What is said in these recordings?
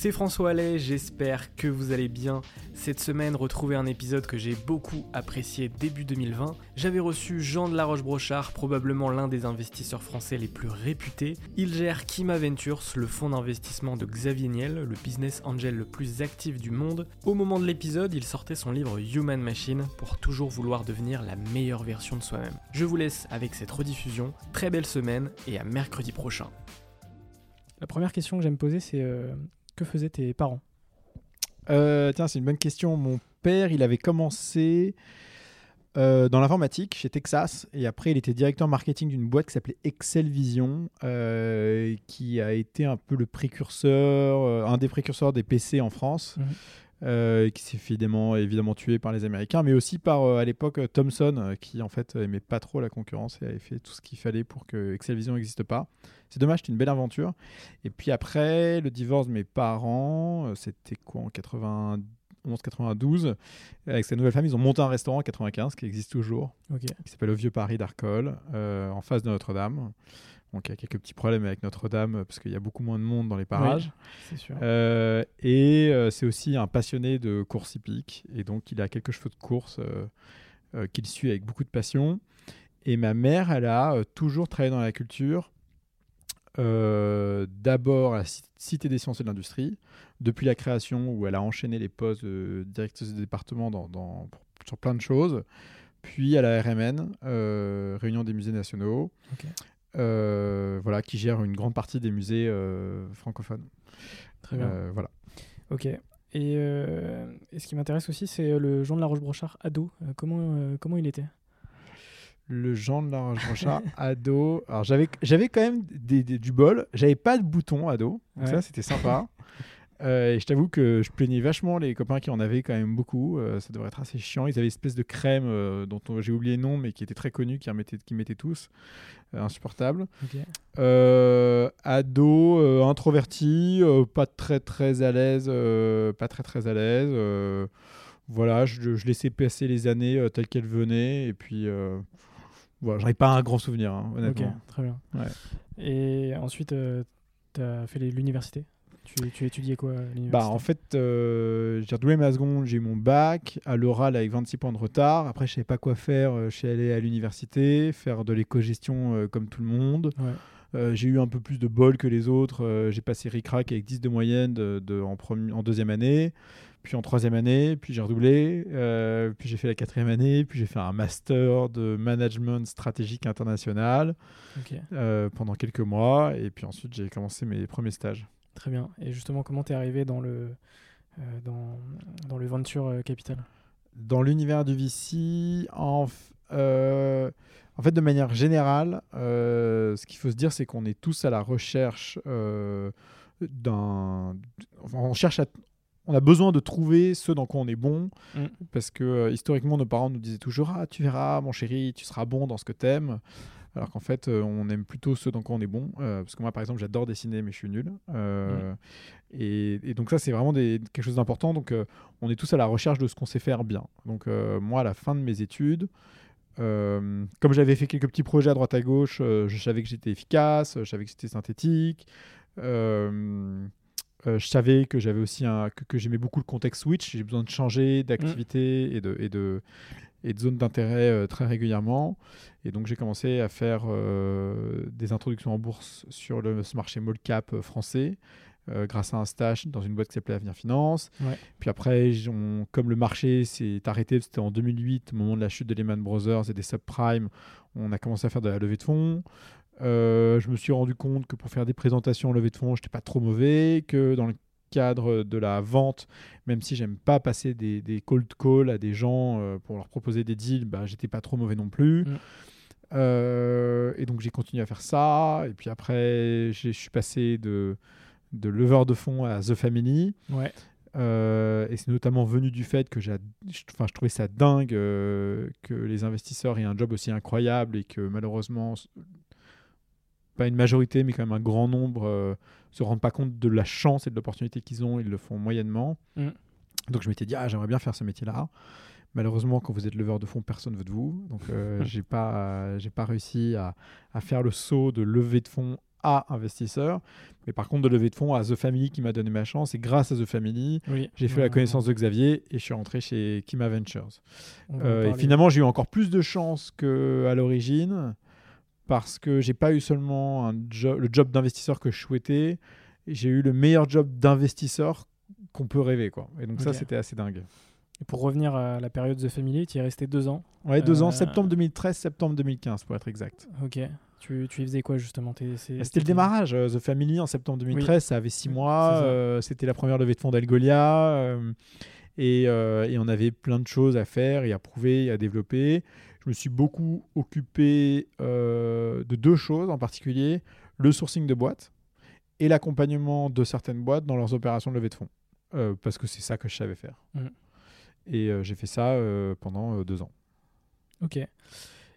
C'est François Allais, j'espère que vous allez bien. Cette semaine, retrouvez un épisode que j'ai beaucoup apprécié début 2020. J'avais reçu Jean de la Roche-Brochard, probablement l'un des investisseurs français les plus réputés. Il gère Kima Ventures, le fonds d'investissement de Xavier Niel, le business angel le plus actif du monde. Au moment de l'épisode, il sortait son livre Human Machine pour toujours vouloir devenir la meilleure version de soi-même. Je vous laisse avec cette rediffusion. Très belle semaine et à mercredi prochain. La première question que j'aime poser, c'est euh, que faisaient tes parents? Euh, Tiens, c'est une bonne question. Mon père, il avait commencé euh, dans l'informatique chez Texas et après, il était directeur marketing d'une boîte qui s'appelait Excel Vision, euh, qui a été un peu le précurseur, un des précurseurs des PC en France. Mmh. Euh, qui s'est évidemment, évidemment tué par les Américains, mais aussi par à l'époque Thomson, qui en fait aimait pas trop la concurrence et avait fait tout ce qu'il fallait pour que Excel Vision n'existe pas. C'est dommage, c'était une belle aventure. Et puis après, le divorce de mes parents, c'était quoi en 91-92 Avec sa nouvelle femme, ils ont monté un restaurant en 95 qui existe toujours, qui s'appelle Le Vieux Paris d'Arcole, euh, en face de Notre-Dame. Donc il y a quelques petits problèmes avec Notre-Dame parce qu'il y a beaucoup moins de monde dans les parages. Euh, et euh, c'est aussi un passionné de course hippique. Et donc il a quelques cheveux de course qu'il suit avec beaucoup de passion. Et ma mère, elle a toujours travaillé dans la culture euh, d'abord à la Cité des sciences et de l'industrie, depuis la création où elle a enchaîné les postes de directrice de département dans, sur plein de choses, puis à la RMN, euh, Réunion des musées nationaux, euh, voilà, qui gère une grande partie des musées francophones. Très bien. voilà. Ok. Et, et, ce qui m'intéresse aussi, c'est le Jean de la Roche-Brochard ado. comment, comment il était? Le Jean de la Roche ado. Alors j'avais, quand même des, du bol. J'avais pas de bouton ado. Donc ça, c'était sympa. Euh, et je t'avoue que je plaignais vachement les copains qui en avaient quand même beaucoup. Euh, ça devrait être assez chiant. Ils avaient une espèce de crème euh, dont j'ai oublié le nom, mais qui était très connue, qui, qui mettaient tous. insupportable. ado, introverti, pas très très à l'aise. pas très très à l'aise. voilà, je, je, laissais passer les années telles qu'elles venaient. Et puis voilà, j'en ai pas un grand souvenir, hein, honnêtement. Ok, très bien. Et ensuite, tu as fait l'université? Tu, tu étudiais quoi à bah, En fait, euh, j'ai redoublé ma seconde, j'ai eu mon bac, à l'oral avec 26 points de retard. Après, je savais pas quoi faire. Euh, je suis allé à l'université, faire de l'éco-gestion comme tout le monde. j'ai eu un peu plus de bol que les autres. j'ai passé RICRAC avec 10 de moyenne de, en, en, deuxième année puis en troisième année, puis j'ai redoublé, euh, puis j'ai fait la quatrième année, puis j'ai fait un master de management stratégique international euh, pendant quelques mois, et puis ensuite j'ai commencé mes premiers stages. Très bien. Et justement, comment tu es arrivé dans le, euh, dans, dans, le venture capital? Dans l'univers du VC, en euh, en fait, de manière générale, euh, ce qu'il faut se dire, c'est qu'on est tous à la recherche euh, d'un. enfin, on cherche à. On a besoin de trouver ce dans quoi on est bon, Mm. parce que euh, historiquement, nos parents nous disaient toujours Ah, tu verras, mon chéri, tu seras bon dans ce que t'aimes. Alors qu'en fait, euh, on aime plutôt ceux dans quoi on est bon. Euh, parce que moi, par exemple, j'adore dessiner, mais je suis nul. Euh, et, et donc, ça, c'est vraiment des- quelque chose d'important. Donc, on est tous à la recherche de ce qu'on sait faire bien. Donc, moi, à la fin de mes études, euh, comme j'avais fait quelques petits projets à droite à gauche, euh, je savais que j'étais efficace, je savais que c'était synthétique. euh, je savais que j'avais aussi un, que, que j'aimais beaucoup le contexte Switch. J'ai besoin de changer d'activité et de, et de, et de zone d'intérêt euh, très régulièrement. Et donc j'ai commencé à faire euh, des introductions en bourse sur le ce marché small cap euh, français. euh, grâce à un stage dans une boîte qui s'appelait Avenir Finance. Ouais. Puis après, on- comme le marché s'est arrêté, c'était en 2008, au moment de la chute de Lehman Brothers et des subprimes, on a commencé à faire de la levée de fonds. Euh, je me suis rendu compte que pour faire des présentations en levée de fonds, je n'étais pas trop mauvais, que dans le cadre de la vente, même si j'aime pas passer des, des cold calls à des gens euh, pour leur proposer des deals, bah, j'étais pas trop mauvais non plus. Mm. Euh, et donc j'ai continué à faire ça. Et puis après, j'ai- je suis passé de, de leveur de fonds à The Family. Ouais. Euh, et c'est notamment venu du fait que j'ai, je, enfin, je trouvais ça dingue euh, que les investisseurs aient un job aussi incroyable et que malheureusement, pas une majorité, mais quand même un grand nombre euh, se rendent pas compte de la chance et de l'opportunité qu'ils ont, ils le font moyennement. Mm. Donc je m'étais dit, ah, j'aimerais bien faire ce métier-là. Malheureusement, quand vous êtes leveur de fonds, personne ne veut de vous. Donc euh, j'ai pas, j'ai pas réussi à, à faire le saut de lever de fonds à investisseur. Mais par contre, de lever de fonds à The Family qui m'a donné ma chance. Et grâce à The Family, Oui. j'ai fait la On- connaissance de Xavier et je suis rentré chez Kima Ventures. Euh, et finalement, j'ai eu encore plus de chance qu'à l'origine parce que j'ai pas eu seulement un jo- le job d'investisseur que je souhaitais, j'ai eu le meilleur job d'investisseur qu'on peut rêver. Quoi. Et donc ça, c'était assez dingue. Et pour revenir à la période The Family, tu y es resté deux ans. Ouais, deux ans, Euh, septembre 2013, septembre 2015 pour être exact. Ok. Tu, tu y faisais quoi justement c'est- C'était le démarrage. euh, The Family en septembre 2013, ça avait six mois. euh, C'était la première levée de fonds d'Algolia. euh, et, et on avait plein de choses à faire et à prouver et à développer. Je me suis beaucoup occupé euh, de deux choses en particulier le sourcing de boîtes et l'accompagnement de certaines boîtes dans leurs opérations de levée de fonds. Euh, parce que c'est ça que je savais faire. Mhm. Et euh, j'ai fait ça pendant deux ans. Ok.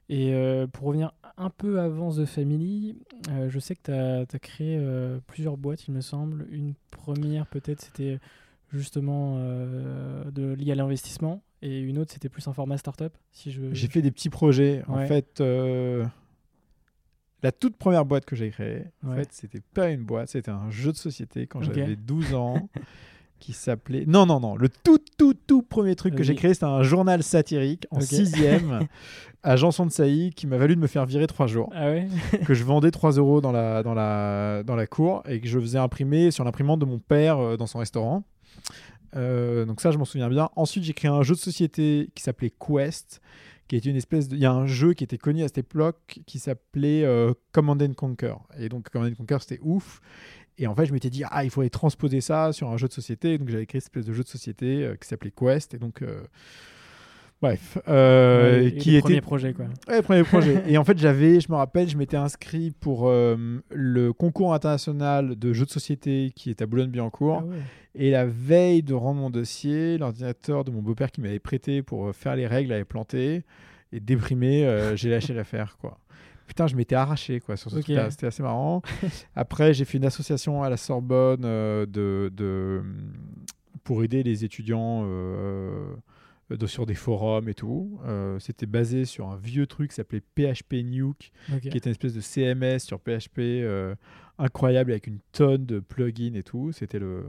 Et pour revenir un peu avant The Family, je sais que tu as, créé euh, plusieurs boîtes, il me semble. Une première, peut-être, c'était justement euh, de, à l'investissement. Et une autre, c'était plus un format startup. Si je... J'ai fait des petits projets. En fait, euh, la toute première boîte que j'ai créée, en Ouais. fait, c'était pas une boîte, c'était un jeu de société quand j'avais 12 ans qui s'appelait. Non, non, non. Le tout, tout, tout premier truc que j'ai créé, c'était un journal satirique en sixième à Janson de Sailly qui m'a valu de me faire virer trois jours. Ah ouais que je vendais 3 euros dans la, dans, la, dans la cour et que je faisais imprimer sur l'imprimante de mon père euh, dans son restaurant. Euh, donc ça, je m'en souviens bien. Ensuite, j'ai créé un jeu de société qui s'appelait Quest, qui est une espèce de... Il y a un jeu qui était connu à cette époque qui s'appelait euh, Command and Conquer. Et donc, Command and Conquer, c'était ouf. Et en fait, je m'étais dit, ah, il faudrait transposer ça sur un jeu de société. Donc, j'avais créé cette espèce de jeu de société euh, qui s'appelait Quest. Et donc, bref, euh, Ouais, qui était premiers projets, quoi. Ouais, premier projet. et en fait, j'avais, je me rappelle, je m'étais inscrit pour euh, le concours international de jeux de société qui est à Boulogne-Billancourt. Ah ouais. Et la veille de rendre mon dossier, l'ordinateur de mon beau-père qui m'avait prêté pour euh, faire les règles avait planté. Et déprimé, euh, j'ai lâché l'affaire, quoi. Putain, je m'étais arraché, quoi, sur ce truc-là. C'était assez marrant. Après, j'ai fait une association à la Sorbonne de, de, pour aider les étudiants de, sur des forums et tout. Euh, C'était basé sur un vieux truc qui s'appelait PHP Nuke, qui était une espèce de CMS sur PHP euh, incroyable avec une tonne de plugins et tout. C'était le.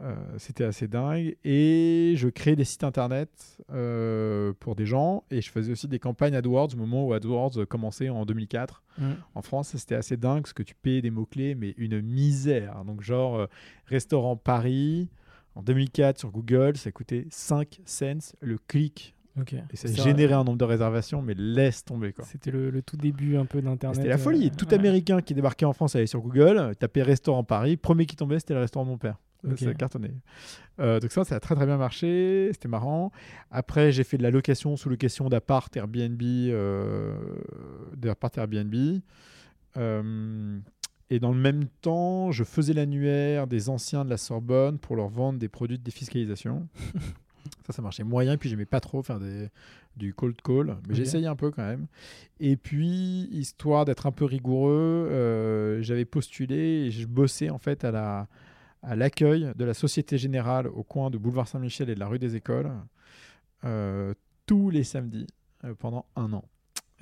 euh, c'était assez dingue. Et je créais des sites internet euh, pour des gens et je faisais aussi des campagnes AdWords au moment où AdWords commençait en 2004 Mm. en France. C'était assez dingue parce que tu payais des mots-clés, mais une misère. Donc, genre, euh, restaurant Paris en 2004 sur Google, ça coûtait 5 cents le clic. Ok. Et ça générait un nombre de réservations, mais laisse tomber. C'était le, le tout début un peu d'Internet. C'était la folie. euh, Tout ouais. Américain qui débarquait en France allait sur Google, tapait restaurant Paris. Premier qui tombait, c'était le restaurant de mon père. Ok. Ça cartonné. Euh, donc ça, ça a très très bien marché. C'était marrant. Après, j'ai fait de la location sous location d'appart Airbnb, euh, d'appart Airbnb. Et dans le même temps, je faisais l'annuaire des anciens de la Sorbonne pour leur vendre des produits de défiscalisation. ça, ça marchait moyen. Puis j'aimais pas trop faire des, du cold call, mais Ok. j'essayais un peu quand même. Et puis, histoire d'être un peu rigoureux, euh, j'avais postulé et je bossais en fait à la à l'accueil de la Société Générale au coin de Boulevard Saint-Michel et de la rue des Écoles euh, tous les samedis euh, pendant un an.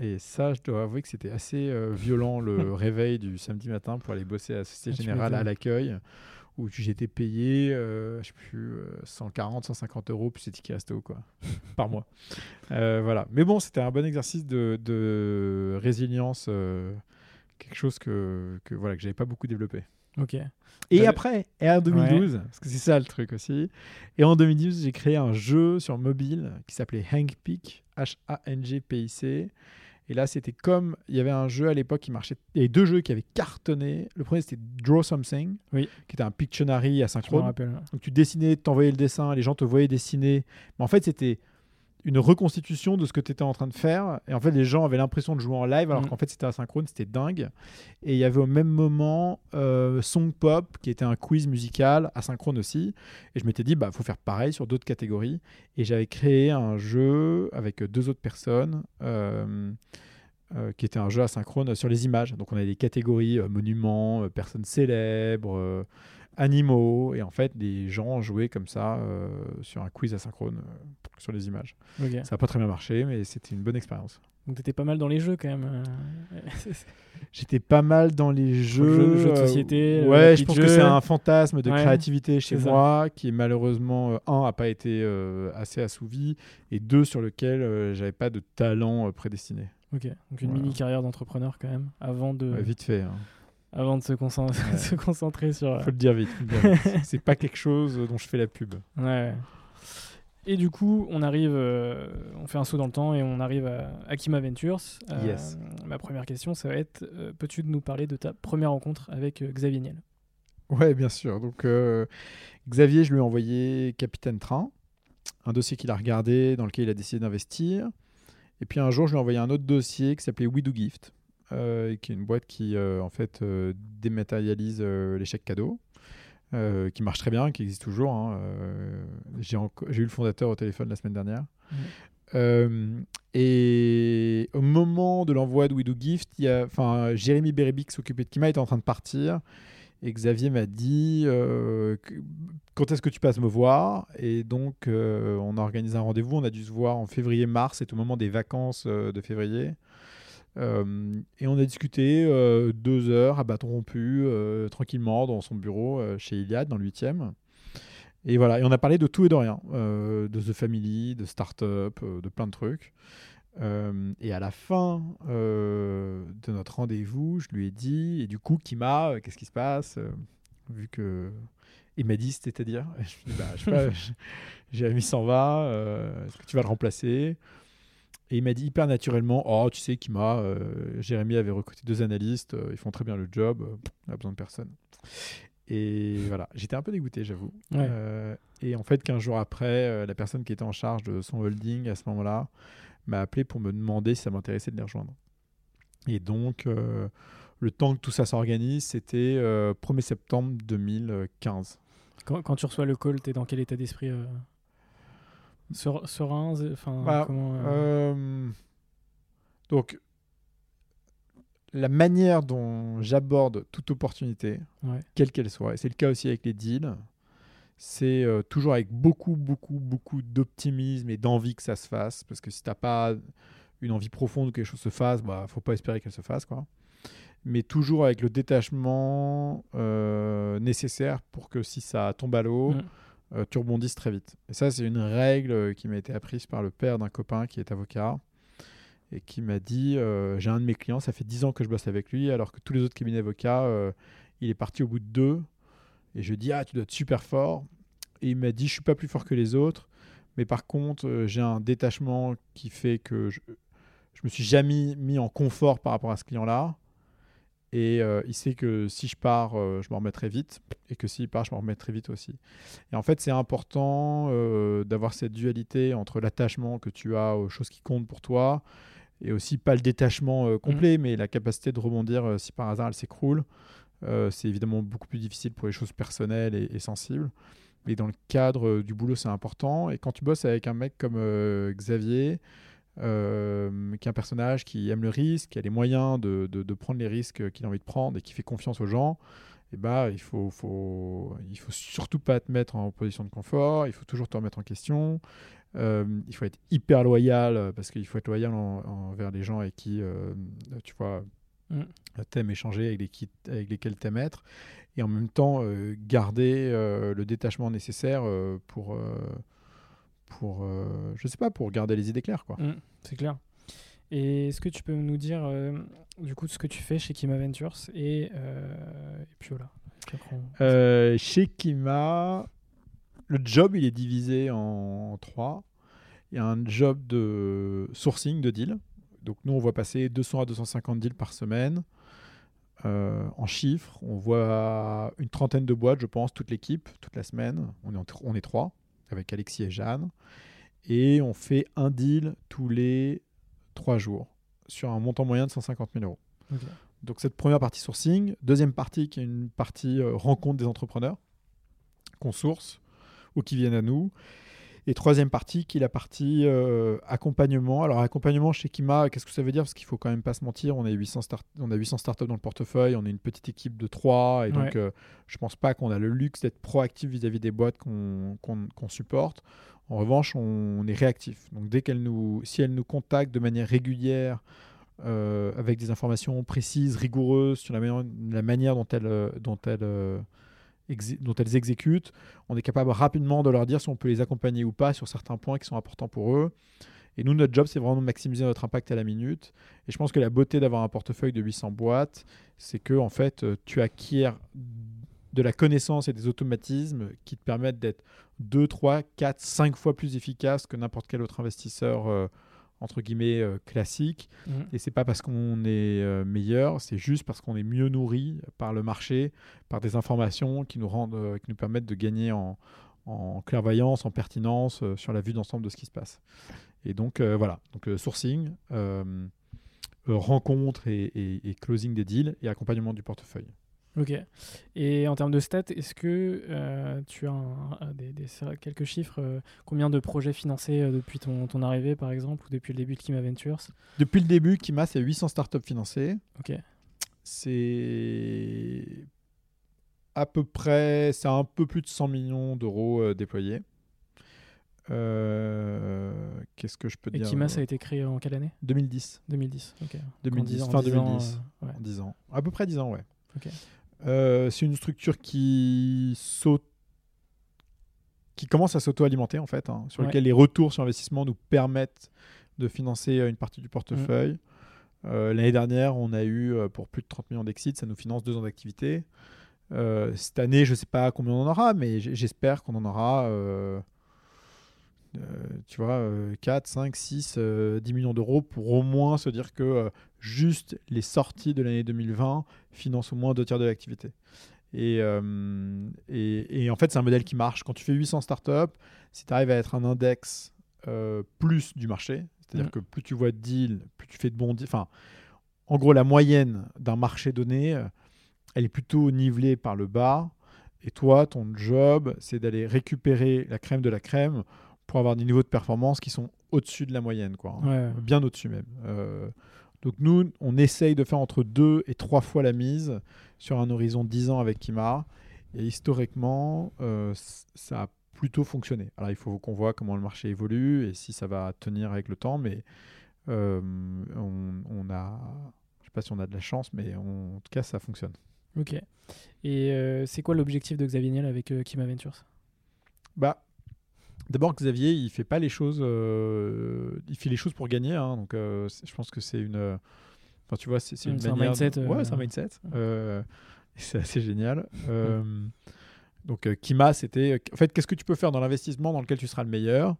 Et ça, je dois avouer que c'était assez euh, violent le réveil du samedi matin pour aller bosser à la Société Ah, Générale à l'accueil où j'étais payé, euh, je sais plus, euh, 140, 150 euros plus les tickets resto quoi, par mois. Euh, voilà. Mais bon, c'était un bon exercice de, de résilience, euh, quelque chose que, que voilà que j'avais pas beaucoup développé. Ok. Et T'avais- après, et en 2012, parce que c'est ça le truc aussi, et en 2012, j'ai créé un jeu sur mobile qui s'appelait Hang Pick, H-A-N-G-P-I-C. Et là, c'était comme, il y avait un jeu à l'époque qui marchait, il y avait deux jeux qui avaient cartonné. Le premier, c'était Draw Something, Oui. qui était un Pictionary Je asynchrone. rappelle. Donc tu dessinais, t'envoyais le dessin, les gens te voyaient dessiner. Mais en fait, c'était une reconstitution de ce que tu étais en train de faire. Et en fait, les gens avaient l'impression de jouer en live, alors Mhm. qu'en fait, c'était asynchrone, c'était dingue. Et il y avait au même moment euh, Song Pop, qui était un quiz musical, asynchrone aussi. Et je m'étais dit, bah, faut faire pareil sur d'autres catégories. Et j'avais créé un jeu avec deux autres personnes. euh, euh, qui était un jeu asynchrone sur les images. Donc on avait des catégories monuments, personnes célèbres, animaux, et en fait les gens jouaient comme ça euh, sur un quiz asynchrone euh, sur les images. Ça n'a pas très bien marché, mais c'était une bonne expérience. Donc t'étais pas mal dans les jeux quand même. euh. J'étais pas mal dans les jeux. jeux- jeux de société, ouais, je pense jeux. que c'est un fantasme de Ouais, créativité chez ça. moi qui est malheureusement, un, n'a pas été euh, assez assouvi, et deux, sur lequel euh, j'avais pas de talent euh, prédestiné. ok. Donc une Voilà. mini carrière d'entrepreneur quand même avant de Ouais, vite fait. hein. Avant de se, concent- Ouais. se concentrer sur. Faut le dire vite. vite. c'est pas quelque chose dont je fais la pub. Ouais. Et du coup, on arrive, euh, on fait un saut dans le temps et on arrive à Akima Ventures. Euh, Yes. Ma première question, ça va être euh, peux-tu nous parler de ta première rencontre avec Xavier Niel? Ouais, bien sûr. Donc, Xavier, je lui ai envoyé Capitaine Train, un dossier qu'il a regardé, dans lequel il a décidé d'investir. Et puis un jour, je lui ai envoyé un autre dossier qui s'appelait We Do Gift, euh, qui est une boîte qui, euh, en fait, euh, dématérialise les chèques cadeaux, qui marche très bien, qui existe toujours. hein. J'ai eu le fondateur au téléphone la semaine dernière. Euh, et au moment de l'envoi de We Do Gift, y a, Jérémy Bérébi qui s'occupait de Kima était en train de partir. Et Xavier m'a dit euh, quand est-ce que tu passes me voir? Et donc, euh, on a organisé un rendez-vous. On a dû se voir en février-mars. C'est au moment des vacances euh, de février. Euh, et on a discuté euh, deux heures à bâton rompu, euh, tranquillement, dans son bureau chez Iliad, dans le 8e. Et voilà, et on a parlé de tout et de rien, de The Family, de start-up, de plein de trucs. Et à la fin de notre rendez-vous, je lui ai dit, et du coup, Kima, qu'est-ce qui se passe Vu que. Il m'a dit, c'est-à-dire Je lui bah, Jérémy s'en va, est-ce que tu vas le remplacer? Et il m'a dit hyper naturellement, oh, tu sais, Kima, euh, Jérémy avait recruté deux analystes, euh, ils font très bien le job, euh, on a besoin de personne. Et voilà, j'étais un peu dégoûté, j'avoue. Ouais. Euh, et en fait, 15 jours après, euh, la personne qui était en charge de son holding à ce moment-là m'a appelé pour me demander si ça m'intéressait de les rejoindre. Et donc, le temps que tout ça s'organise, c'était euh, 1er septembre 2015. quand, quand tu reçois le call, t'es dans quel état d'esprit ser- Serein Enfin, Bah, comment, euh, Euh, donc, la manière dont j'aborde toute opportunité, ouais. quelle qu'elle soit, et c'est le cas aussi avec les deals, c'est euh, toujours avec beaucoup, beaucoup, beaucoup d'optimisme et d'envie que ça se fasse. Parce que si tu n'as pas une envie profonde que quelque chose se fasse, bah faut pas espérer qu'elle se fasse. Quoi. Mais toujours avec le détachement euh, nécessaire pour que si ça tombe à l'eau. Euh, tu rebondisses très vite. Et ça, c'est une règle euh, qui m'a été apprise par le père d'un copain qui est avocat et qui m'a dit euh, j'ai un de mes clients, ça fait 10 ans que je bosse avec lui, alors que tous les autres cabinets d'avocats, euh, il est parti au bout de deux. Et je dit ah, tu dois être super fort. Et il m'a dit je suis pas plus fort que les autres, mais par contre, j'ai un détachement qui fait que je, je me suis jamais mis en confort par rapport à ce client-là. Et euh, il sait que si je pars, euh, je m'en remettrai vite. Et que s'il part, je m'en remettrai vite aussi. Et en fait, c'est important euh, d'avoir cette dualité entre l'attachement que tu as aux choses qui comptent pour toi et aussi pas le détachement complet, mais la capacité de rebondir si par hasard elle s'écroule. c'est évidemment beaucoup plus difficile pour les choses personnelles et, et sensibles. Mais dans le cadre du boulot, c'est important. Et quand tu bosses avec un mec comme Xavier, euh, qui est un personnage qui aime le risque, qui a les moyens de, de, prendre les risques qu'il a envie de prendre et qui fait confiance aux gens, et eh bah, il faut, faut, il faut surtout pas te mettre en position de confort, il faut toujours te remettre en question. Euh, il faut être hyper loyal parce qu'il faut être loyal envers les gens avec qui euh, tu vois mm. t'aimes échanger, avec, les, avec lesquels t'aimes être, et en même temps garder le détachement nécessaire pour pour, euh, je sais pas, pour garder les idées claires, quoi. Mm, c'est clair. Et est-ce que tu peux nous dire, euh, du coup, ce que tu fais chez Kima Ventures et, euh, et puis voilà. chez Kima, le job, il est divisé en trois. Il y a un job de sourcing de deals. Donc nous, on voit passer 200 à 250 deals par semaine. en chiffres, on voit une trentaine de boîtes, je pense, toute l'équipe, toute la semaine. On est, on est trois avec Alexis et Jeanne. Et on fait un deal tous les trois jours sur un montant moyen de 150 000 euros. Donc cette première partie sourcing. Deuxième partie qui est une partie euh, rencontre des entrepreneurs qu'on source ou qui viennent à nous. Et troisième partie qui est la partie euh, accompagnement. Alors accompagnement chez Kima, qu'est-ce que ça veut dire? Parce qu'il faut quand même pas se mentir, on, est 800 start on a 800 startups dans le portefeuille, on est une petite équipe de 3, et donc euh, je pense pas qu'on a le luxe d'être proactif vis-à-vis des boîtes qu'on supporte. En revanche, on, est réactif. Donc dès qu'elle nous, si elle nous contacte de manière régulière, euh, avec des informations précises, rigoureuses sur la, manière, la manière dont elle, dont elle dont elles exécutent, on est capable rapidement de leur dire si on peut les accompagner ou pas sur certains points qui sont importants pour eux. Et nous, notre job, c'est vraiment de maximiser notre impact à la minute. Et je pense que la beauté d'avoir un portefeuille de 800 boîtes, c'est que en fait, euh, tu acquiers de la connaissance et des automatismes qui te permettent d'être 2, 3, 4, 5 fois plus efficace que n'importe quel autre investisseur euh, entre guillemets euh, classique. Mmh. Et c'est pas parce qu'on est euh, meilleur, c'est juste parce qu'on est mieux nourri par le marché, par des informations qui nous rendent, euh, qui nous permettent de gagner en, en clairvoyance, en pertinence sur la vue d'ensemble de ce qui se passe. Et donc voilà, donc sourcing, rencontre et, et, closing des deals et accompagnement du portefeuille. Ok. Et en termes de stats, est-ce que euh, tu as des, quelques chiffres euh, Combien de projets financés euh, depuis ton, ton, arrivée, par exemple, ou depuis le début de Kima Ventures? Depuis le début, Kima, c'est 800 startups financées. Ok. C'est à peu près, c'est un peu plus de 100 millions d'euros déployés. Qu'est-ce que je peux dire Et Kima, ça a été créé en quelle année? 2010. 2010, ok. 2010, fin 2010. En 10 ans. À peu près 10 ans, ouais. Ok. Euh, c'est une structure qui saute qui commence à s'auto-alimenter en fait, hein, sur lequel les retours sur investissement nous permettent de financer euh, une partie du portefeuille. Euh, l'année dernière, on a eu pour plus de 30 millions d'exits, ça nous finance deux ans d'activité. cette année, je ne sais pas combien on en aura, mais j'espère qu'on en aura tu vois, 4, 5, 6, 10 millions d'euros pour au moins se dire que euh, juste les sorties de l'année 2020 financent au moins deux tiers de l'activité. Euh, et, et, en fait, c'est un modèle qui marche. Quand tu fais 800 startups, si tu arrives à être un index plus du marché, c'est-à-dire mm. que plus tu vois de deals, plus tu fais de bons deals. Enfin, en gros, la moyenne d'un marché donné, elle est plutôt nivelée par le bas. Et toi, ton job, c'est d'aller récupérer la crème de la crème pour avoir des niveaux de performance qui sont au-dessus de la moyenne, quoi, hein. bien au-dessus même. Euh, donc nous, on essaye de faire entre deux et trois fois la mise sur un horizon de 10 ans avec Kima. Et historiquement, euh, ça a plutôt fonctionné. Alors il faut qu'on voit comment le marché évolue et si ça va tenir avec le temps, mais euh, on, a, je sais pas si on a de la chance, mais en tout cas ça fonctionne. Ok. Et c'est quoi l'objectif de Xavier Niel avec Kima Ventures? Bah, D'abord, Xavier, il fait pas les choses, euh, il fait les choses pour gagner. Hein, donc, euh, je pense que c'est une, enfin, tu vois, c'est une manière. Un mindset, euh, Ouais, c'est un mindset. c'est assez génial. donc, Kima, c'était, en fait, qu'est-ce que tu peux faire dans l'investissement dans lequel tu seras le meilleur?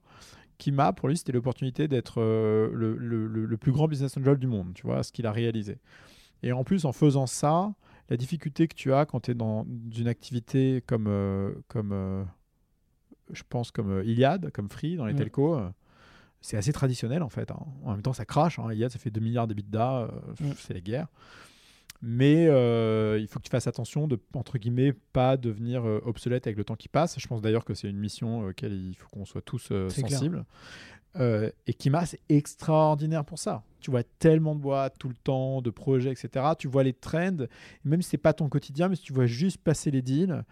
Kima, pour lui, c'était l'opportunité d'être le, le, le, plus grand business angel du monde. Tu vois, ce qu'il a réalisé. Et en plus, en faisant ça, la difficulté que tu as quand tu es dans une activité comme, euh, comme euh, je pense, comme euh, Iliad, comme Free dans les Mm. telcos, euh, c'est assez traditionnel en fait. hein. En même temps, ça crache. Hein. Iliad, ça fait 2 milliards d'EBITDA, euh, Mm. c'est les guerres. Mais euh, il faut que tu fasses attention de, entre guillemets, pas devenir obsolète avec le temps qui passe. Je pense d'ailleurs que c'est une mission auquel il faut qu'on soit tous euh, sensibles. Euh, et Kima, c'est extraordinaire pour ça. Tu vois tellement de boîtes tout le temps, de projets, etc. Tu vois les trends, même si c'est pas ton quotidien, mais si tu vois juste passer les deals,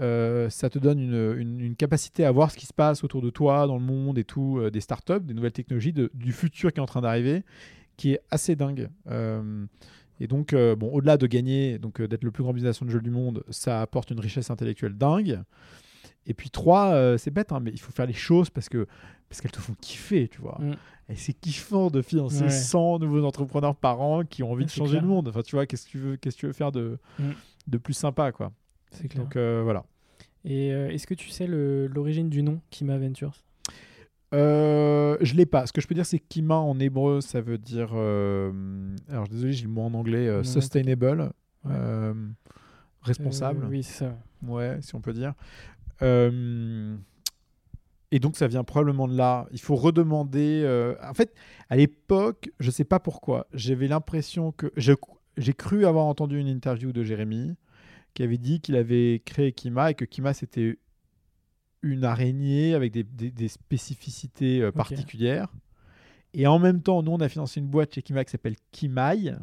euh, ça te donne une, une- une capacité à voir ce qui se passe autour de toi, dans le monde et tout, euh, des startups, des nouvelles technologies, de- du futur qui est en train d'arriver, qui est assez dingue. Euh, et donc, bon, au-delà de gagner, donc d'être le plus grand business angel du monde, ça apporte une richesse intellectuelle dingue. Et puis trois, c'est bête, hein, mais il faut faire les choses parce que parce qu'elles te font kiffer, tu vois. Mm. Et c'est kiffant de financer Ouais. 100 nouveaux entrepreneurs par an qui ont envie Ouais, de changer clair. le monde. Enfin, tu vois, qu'est-ce que tu veux, qu'est-ce que tu veux faire de Mm. de plus sympa, quoi. C'est clair. Donc euh, voilà. Et euh, est-ce que tu sais l'origine du nom Kima Ventures? Euh, je l'ai pas. Ce que je peux dire, c'est Kima en hébreu, ça veut dire. euh, alors désolé, j'ai le mot en anglais. euh, sustainable, Ouais. responsable. Oui, c'est ça. Ouais, si on peut dire. Et donc, ça vient probablement de là. Il faut redemander. En fait, à l'époque, je sais pas pourquoi, j'avais l'impression que. J'ai cru avoir entendu une interview de Jérémy qui avait dit qu'il avait créé Kima et que Kima, c'était une araignée avec des, des- des spécificités euh, particulières. Et en même temps, nous, on a financé une boîte chez Kima qui s'appelle Kimai.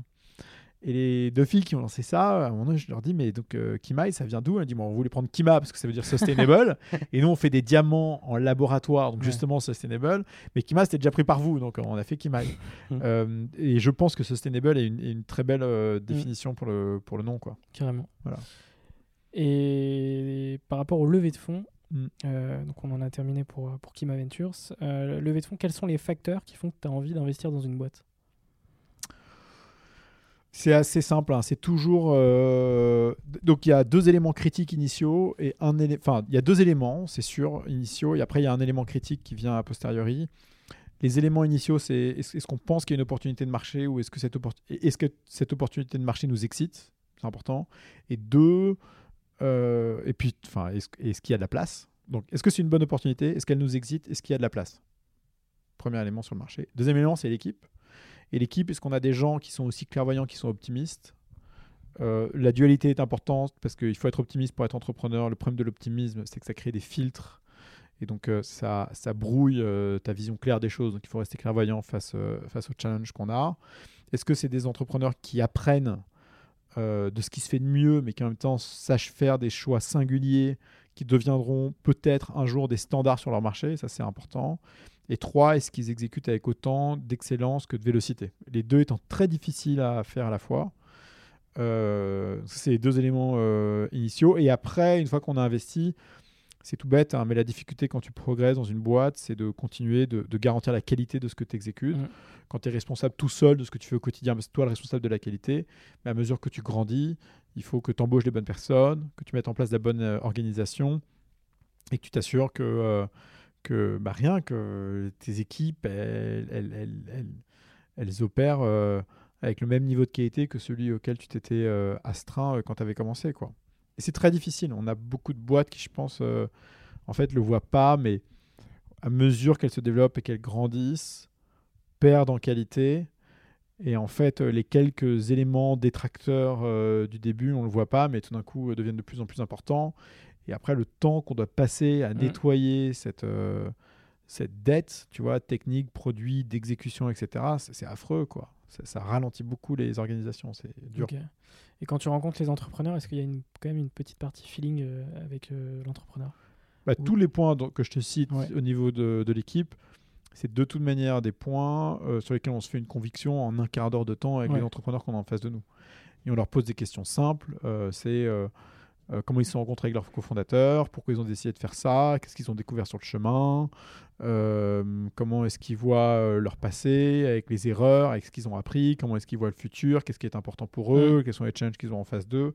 Et les deux filles qui ont lancé ça, à un moment donné, je leur dis, mais donc euh, Kimai, ça vient d'où? Elles disent, bon, on voulait prendre Kima parce que ça veut dire sustainable. et nous, on fait des diamants en laboratoire, donc Ouais. justement sustainable. Mais Kima, c'était déjà pris par vous, donc on a fait Kimai. Mm. Euh, et je pense que sustainable est une, est une très belle euh, définition pour, le, pour le nom. Quoi. Carrément. Voilà. Et par rapport au levée de fonds, Mm. euh, donc on en a terminé pour, pour Kima Ventures. Euh, levée de fonds, quels sont les facteurs qui font que tu as envie d'investir dans une boîte? C'est assez simple, hein, c'est toujours. euh, Donc il y a deux éléments critiques initiaux et un élé- Enfin, il y a deux éléments, c'est sûr, initiaux, et après il y a un élément critique qui vient a posteriori. Les éléments initiaux, c'est est-ce qu'on pense qu'il y a une opportunité de marché ou est-ce que, cette oppor- est-ce que cette opportunité de marché nous excite? C'est important. Et deux, euh, et puis, enfin, est-ce qu'il y a de la place? Donc, est-ce que c'est une bonne opportunité? Est-ce qu'elle nous excite? Est-ce qu'il y a de la place? Premier élément sur le marché. Deuxième élément, c'est l'équipe. Et l'équipe, est-ce qu'on a des gens qui sont aussi clairvoyants, qui sont optimistes Euh, La dualité est importante parce qu'il faut être optimiste pour être entrepreneur. Le problème de l'optimisme, c'est que ça crée des filtres. Et donc, euh, ça, brouille euh, ta vision claire des choses. Donc, il faut rester clairvoyant face, face au challenge qu'on a. Est-ce que c'est des entrepreneurs qui apprennent de ce qui se fait de mieux, mais qui en même temps sachent faire des choix singuliers qui deviendront peut-être un jour des standards sur leur marché? Ça, c'est important. Et trois, est-ce qu'ils exécutent avec autant d'excellence que de vélocité? Les deux étant très difficiles à faire à la fois. Euh, c'est les deux éléments euh, initiaux. Et après, une fois qu'on a investi, c'est tout bête, hein, mais la difficulté quand tu progresses dans une boîte, c'est de continuer de, de garantir la qualité de ce que tu exécutes. Mm. Quand tu es responsable tout seul de ce que tu fais au quotidien, mais c'est toi le responsable de la qualité, mais à mesure que tu grandis, il faut que tu embauches les bonnes personnes, que tu mettes en place la bonne euh, organisation et que tu t'assures que, que bah, rien, que tes équipes, elles, elles, elles, elles- opèrent euh, avec le même niveau de qualité que celui auquel tu t'étais euh, astreint euh, quand tu avais commencé. Quoi. Et c'est très difficile. On a beaucoup de boîtes qui, je pense, euh, en fait, le voient pas, mais à mesure qu'elles se développent et qu'elles grandissent, perdent en qualité. Et en fait, les quelques éléments détracteurs du début, on ne le voit pas, mais tout d'un coup, deviennent de plus en plus importants. Et après, le temps qu'on doit passer à Mm. nettoyer cette, euh, cette dette, tu vois, technique, produit, d'exécution, etc., c'est affreux, quoi. Ça, ça ralentit beaucoup les organisations, c'est dur. Et quand tu rencontres les entrepreneurs, est-ce qu'il y a une- quand même une petite partie feeling euh, avec euh, l'entrepreneur? Bah, Ou- tous les points donc, que je te cite Ouais. au niveau de, de l'équipe, c'est de toute manière des points euh, sur lesquels on se fait une conviction en un quart d'heure de temps avec Ouais. les entrepreneurs qu'on a en face de nous. Et on leur pose des questions simples. c'est euh, comment ils se sont rencontrés avec leurs cofondateurs, pourquoi ils ont décidé de faire ça, qu'est-ce qu'ils ont découvert sur le chemin, euh, comment est-ce qu'ils voient euh, leur passé avec les erreurs, avec ce qu'ils ont appris, comment est-ce qu'ils voient le futur, qu'est-ce qui est important pour eux, quels sont les challenges qu'ils ont en face d'eux.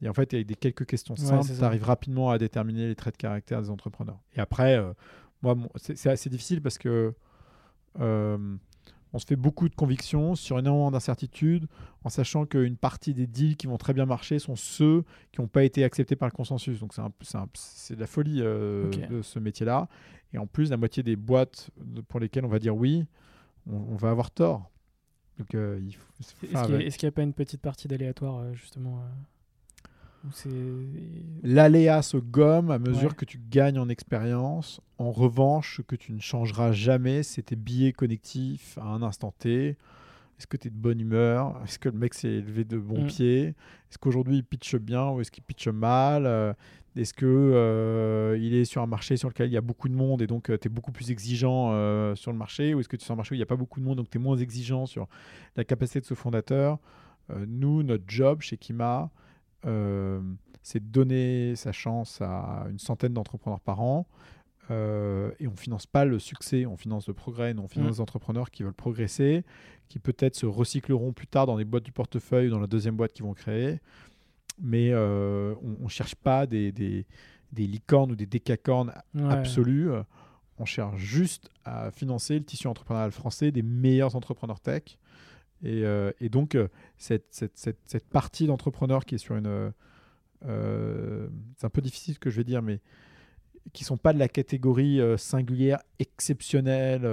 Et en fait, avec des quelques questions Ouais, simples, c'est tu ça. arrives rapidement à déterminer les traits de caractère des entrepreneurs. Et après, euh, moi, c'est assez difficile parce que on se fait beaucoup de convictions sur énormément d'incertitudes, en sachant qu'une partie des deals qui vont très bien marcher sont ceux qui n'ont pas été acceptés par le consensus. Donc c'est de la folie euh, de ce métier-là. Et en plus, la moitié des boîtes pour lesquelles on va dire oui, on, va avoir tort. Donc, euh, Est-ce qu'il n'y a, pas une petite partie d'aléatoire, euh, justement L'aléa se gomme à mesure que tu gagnes en expérience. En revanche, ce que tu ne changeras jamais, c'est tes billets connectifs à un instant T. Est-ce que tu es de bonne humeur? Est-ce que le mec s'est élevé de bon mm. pied Est-ce qu'aujourd'hui il pitche bien ou est-ce qu'il pitche mal? Euh, Est-ce que euh, il est sur un marché sur lequel il y a beaucoup de monde et donc euh, tu es beaucoup plus exigeant sur le marché? Ou est-ce que tu es sur un marché où il n'y a pas beaucoup de monde donc tu es moins exigeant sur la capacité de ce fondateur? Nous, notre job chez Kima, euh, c'est de donner sa chance à une centaine d'entrepreneurs par an. Euh, et on finance pas le succès, on finance le progrès, on finance mm. des entrepreneurs qui veulent progresser, qui peut-être se recycleront plus tard dans les boîtes du portefeuille ou dans la deuxième boîte qu'ils vont créer. Mais euh, on ne cherche pas des, des, des, licornes ou des décacornes absolus. On cherche juste à financer le tissu entrepreneurial français des meilleurs entrepreneurs tech euh, et, donc, euh, cette, cette, cette, partie d'entrepreneurs qui est sur une... Euh, c'est un peu difficile ce que je vais dire, mais qui sont pas de la catégorie singulière, exceptionnelle,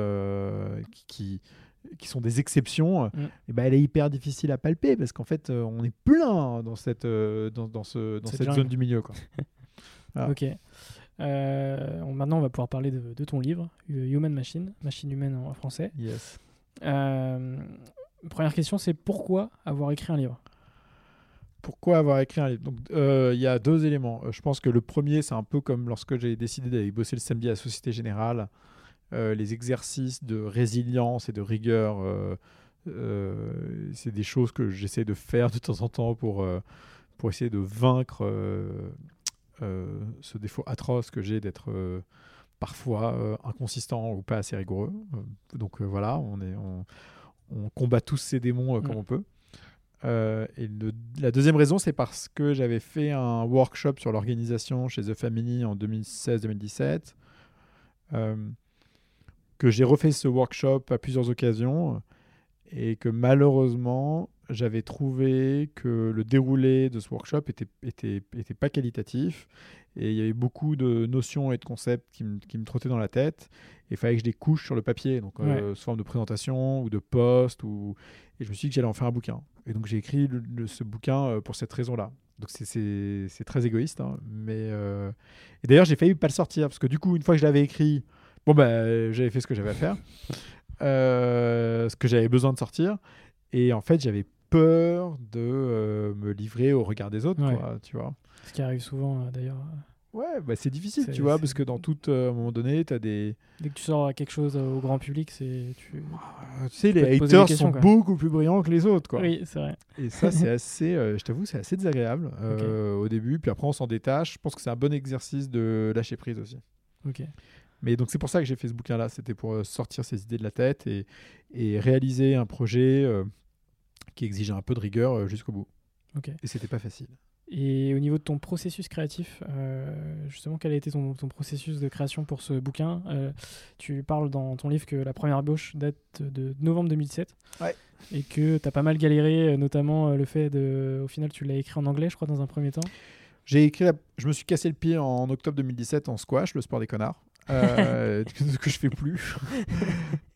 qui, qui sont des exceptions, mm. et ben elle est hyper difficile à palper parce qu'en fait, on est plein dans cette, dans, dans, ce, dans cette, zone du milieu. Quoi. Ok. maintenant, on va pouvoir parler de, de, ton livre, Human Machine, machine humaine en français. Yes. Première question, c'est pourquoi avoir écrit un livre? Pourquoi avoir écrit un livre? Euh, il y a deux éléments. Euh, je pense que le premier, c'est un peu comme lorsque j'ai décidé d'aller bosser le samedi à Société Générale. Euh, les exercices de résilience et de rigueur, c'est des choses que j'essaie de faire de temps en temps pour, pour essayer de vaincre ce défaut atroce que j'ai d'être parfois inconsistant ou pas assez rigoureux. donc voilà, on est combat tous ces démons euh, comme mm. on peut. Euh, et la deuxième raison, c'est parce que j'avais fait un workshop sur l'organisation chez The Family en 2016-2017, euh, que j'ai refait ce workshop à plusieurs occasions, et que malheureusement, j'avais trouvé que le déroulé de ce workshop était, était, était pas qualitatif, et il y avait beaucoup de notions et de concepts qui, qui me trottaient dans la tête, il fallait que je les couche sur le papier, donc euh, sous forme de présentation ou de post. Ou... Et je me suis dit que j'allais en faire un bouquin. Et donc j'ai écrit ce bouquin euh, pour cette raison-là. Donc c'est très égoïste. Hein, mais euh, Et d'ailleurs, j'ai failli pas le sortir, parce que du coup, une fois que je l'avais écrit, bon, bah, j'avais fait ce que j'avais à faire, ce que j'avais besoin de sortir. Et en fait, j'avais peur de me livrer au regard des autres, tu vois. Ce qui arrive souvent, d'ailleurs. Ouais, bah c'est difficile, tu vois, parce que dans tout, euh, à un moment donné, tu as des. Dès que tu sors quelque chose au grand public, c'est. Tu... Ah, tu sais, les haters sont beaucoup plus brillants que les autres, quoi. Oui, c'est vrai. Et ça, c'est assez, euh, je t'avoue, c'est assez désagréable euh, au début, puis après, on s'en détache. Je pense que c'est un bon exercice de lâcher prise aussi. Ok. Mais donc, c'est pour ça que j'ai fait ce bouquin-là. C'était pour sortir ces idées de la tête et, et réaliser un projet qui exigeait un peu de rigueur jusqu'au bout. Ok. Et c'était pas facile. Et au niveau de ton processus créatif, euh, justement, quel a été ton, processus de création pour ce bouquin? Euh, Tu parles dans ton livre que la première ébauche date de novembre 2007. Ouais. Et que tu as pas mal galéré, euh, notamment le fait de. Au final, tu l'as écrit en anglais, je crois, dans un premier temps. J'ai écrit. Je me suis cassé le pied en octobre 2017 en squash, le sport des connards. ce que je fais plus.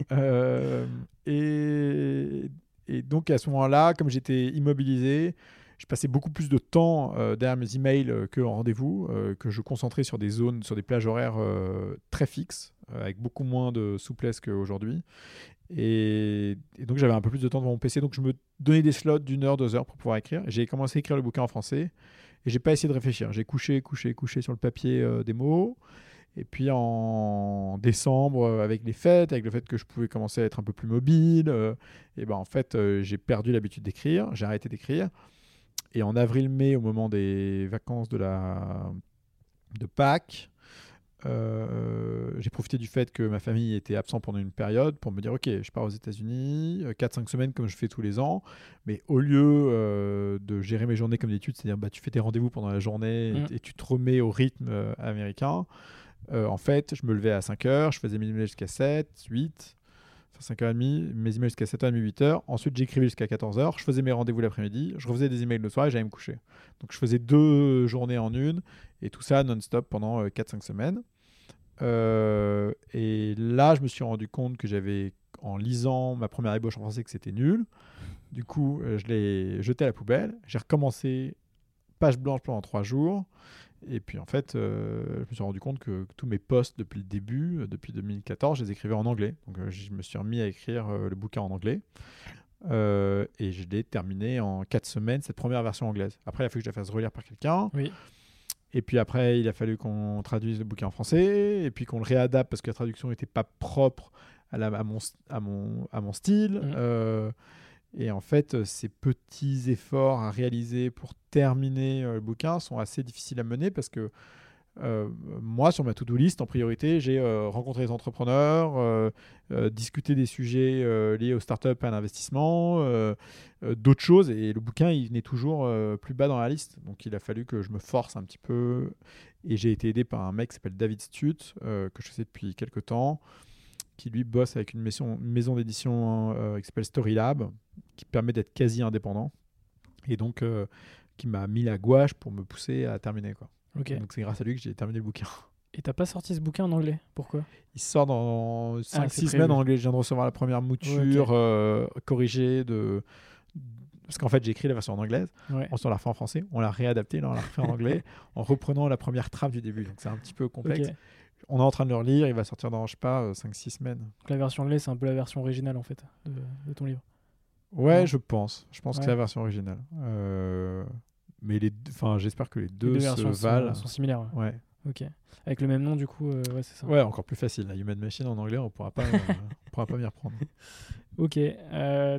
et, et donc à ce moment-là, comme j'étais immobilisé, je passais beaucoup plus de temps euh, derrière mes emails euh, qu'en rendez-vous, euh, que je concentrais sur des zones, sur des plages horaires très fixes, avec beaucoup moins de souplesse qu'aujourd'hui. Et, et, donc j'avais un peu plus de temps devant mon PC, donc je me donnais des slots d'une heure, deux heures pour pouvoir écrire. J'ai commencé à écrire le bouquin en français et j'ai pas essayé de réfléchir. J'ai couché, couché, couché sur le papier des mots. Et puis en décembre, avec les fêtes, avec le fait que je pouvais commencer à être un peu plus mobile, et ben en fait, j'ai perdu l'habitude d'écrire, j'ai arrêté d'écrire. Et en avril-mai, au moment des vacances de, la... de Pâques, euh, j'ai profité du fait que ma famille était absente pendant une période pour me dire ok je pars aux États-Unis 4-5 euh, semaines comme je fais tous les ans mais au lieu euh, de gérer mes journées comme d'études c'est-à-dire bah, tu fais tes rendez-vous pendant la journée et, mm. tu te remets au rythme américain en fait je me levais à 5 heures je faisais mes emails jusqu'à 7 8 enfin 5h30, mes emails jusqu'à 7h30, 8h. Ensuite, j'écrivais jusqu'à 14h. Je faisais mes rendez-vous l'après-midi. Je refaisais des emails le soir et j'allais me coucher. Donc, je faisais deux journées en une et tout ça non-stop pendant 4-5 semaines. Euh, et là, je me suis rendu compte que j'avais, en lisant ma première ébauche en français, que c'était nul. Du coup, euh, je l'ai jeté à la poubelle. J'ai recommencé page blanche pendant trois jours. Et puis en fait, euh, je me suis rendu compte que, tous mes posts depuis le début, depuis 2014, je les écrivais en anglais. Donc je me suis remis à écrire le bouquin en anglais. et je l'ai terminé en quatre semaines, cette première version anglaise. Après, il a fallu que je la fasse relire par quelqu'un. Oui. Et puis après, il a fallu qu'on traduise le bouquin en français, et puis qu'on le réadapte parce que la traduction n'était pas propre à, la, à, mon, à, mon, à mon style. Mmh. Euh, et en fait, ces petits efforts à réaliser pour terminer euh, le bouquin sont assez difficiles à mener parce que euh, moi, sur ma to-do list, en priorité, j'ai euh, rencontré les entrepreneurs, euh, discuté des sujets liés aux startups et à l'investissement, d'autres choses, et le bouquin, il venait toujours plus bas dans la liste. Donc, il a fallu que je me force un petit peu, et j'ai été aidé par un mec qui s'appelle David Stute, que je sais depuis quelques temps, qui lui bosse avec une maison, maison d'édition qui s'appelle Storylab, qui permet d'être quasi indépendant, et donc qui m'a mis la gouache pour me pousser à terminer. Quoi. Donc c'est grâce à lui que j'ai terminé le bouquin. Et t'as pas sorti ce bouquin en anglais? Pourquoi? Il sort dans 5-6 ah, semaines en anglais. Je viens de recevoir la première mouture euh, corrigée de. Parce qu'en fait, j'ai écrit la version en anglaise. On l'a refait en français. On l'a réadapté. Là, on l'a refait en anglais en reprenant la première trame du début. Donc c'est un petit peu complexe. On est en train de le relire. Il va sortir dans, je sais pas, 5-6 euh, semaines. Donc la version anglaise, c'est un peu la version originale en fait de, de ton livre. Ouais, je pense. Je pense que c'est la version originale. Euh, mais les, enfin, j'espère que les deux, se valent. Sont, similaires. Ouais. Ok. Avec le même nom, du coup, euh, ouais, c'est ça. Ouais, encore plus facile. La Human Machine en anglais, on pourra pas, euh, on pourra pas m'y reprendre. Ok.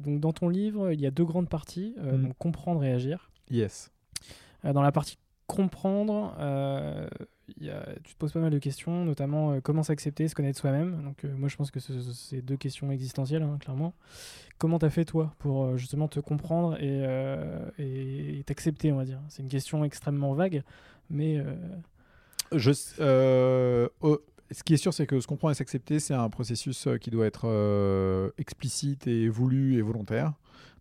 Donc, dans ton livre, il y a deux grandes parties mm. donc comprendre et agir. Yes. dans la partie comprendre, tu te poses pas mal de questions, notamment comment s'accepter, se connaître soi-même. Donc, moi, je pense que c'est deux questions existentielles, hein, clairement. Comment t'as fait toi pour euh, justement te comprendre euh, et t'accepter, on va dire? C'est une question extrêmement vague, mais. Euh, Je, oh, ce qui est sûr, c'est que se comprendre et s'accepter, c'est un processus qui doit être explicite et voulu et volontaire.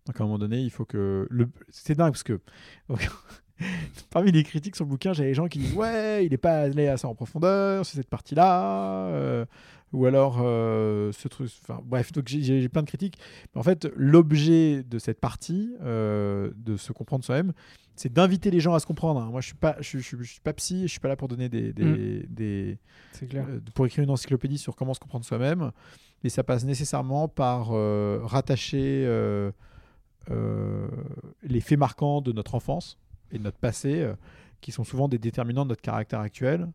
Donc à un moment donné, il faut que. C'est dingue parce que. Parmi les critiques sur le bouquin, j'avais des gens qui disent Ouais, il n'est pas allé assez en profondeur sur cette partie-là ou alors euh, ce truc. Enfin, bref, donc j'ai plein de critiques. Mais en fait, l'objet de cette partie, euh, de se comprendre soi-même, c'est d'inviter les gens à se comprendre. Hein. Moi, je suis pas, je, je, suis pas psy, je suis pas là pour donner des, des, mm. clair. Euh, pour écrire une encyclopédie sur comment se comprendre soi-même. Mais ça passe nécessairement par rattacher les faits marquants de notre enfance et de notre passé, qui sont souvent des déterminants de notre caractère actuel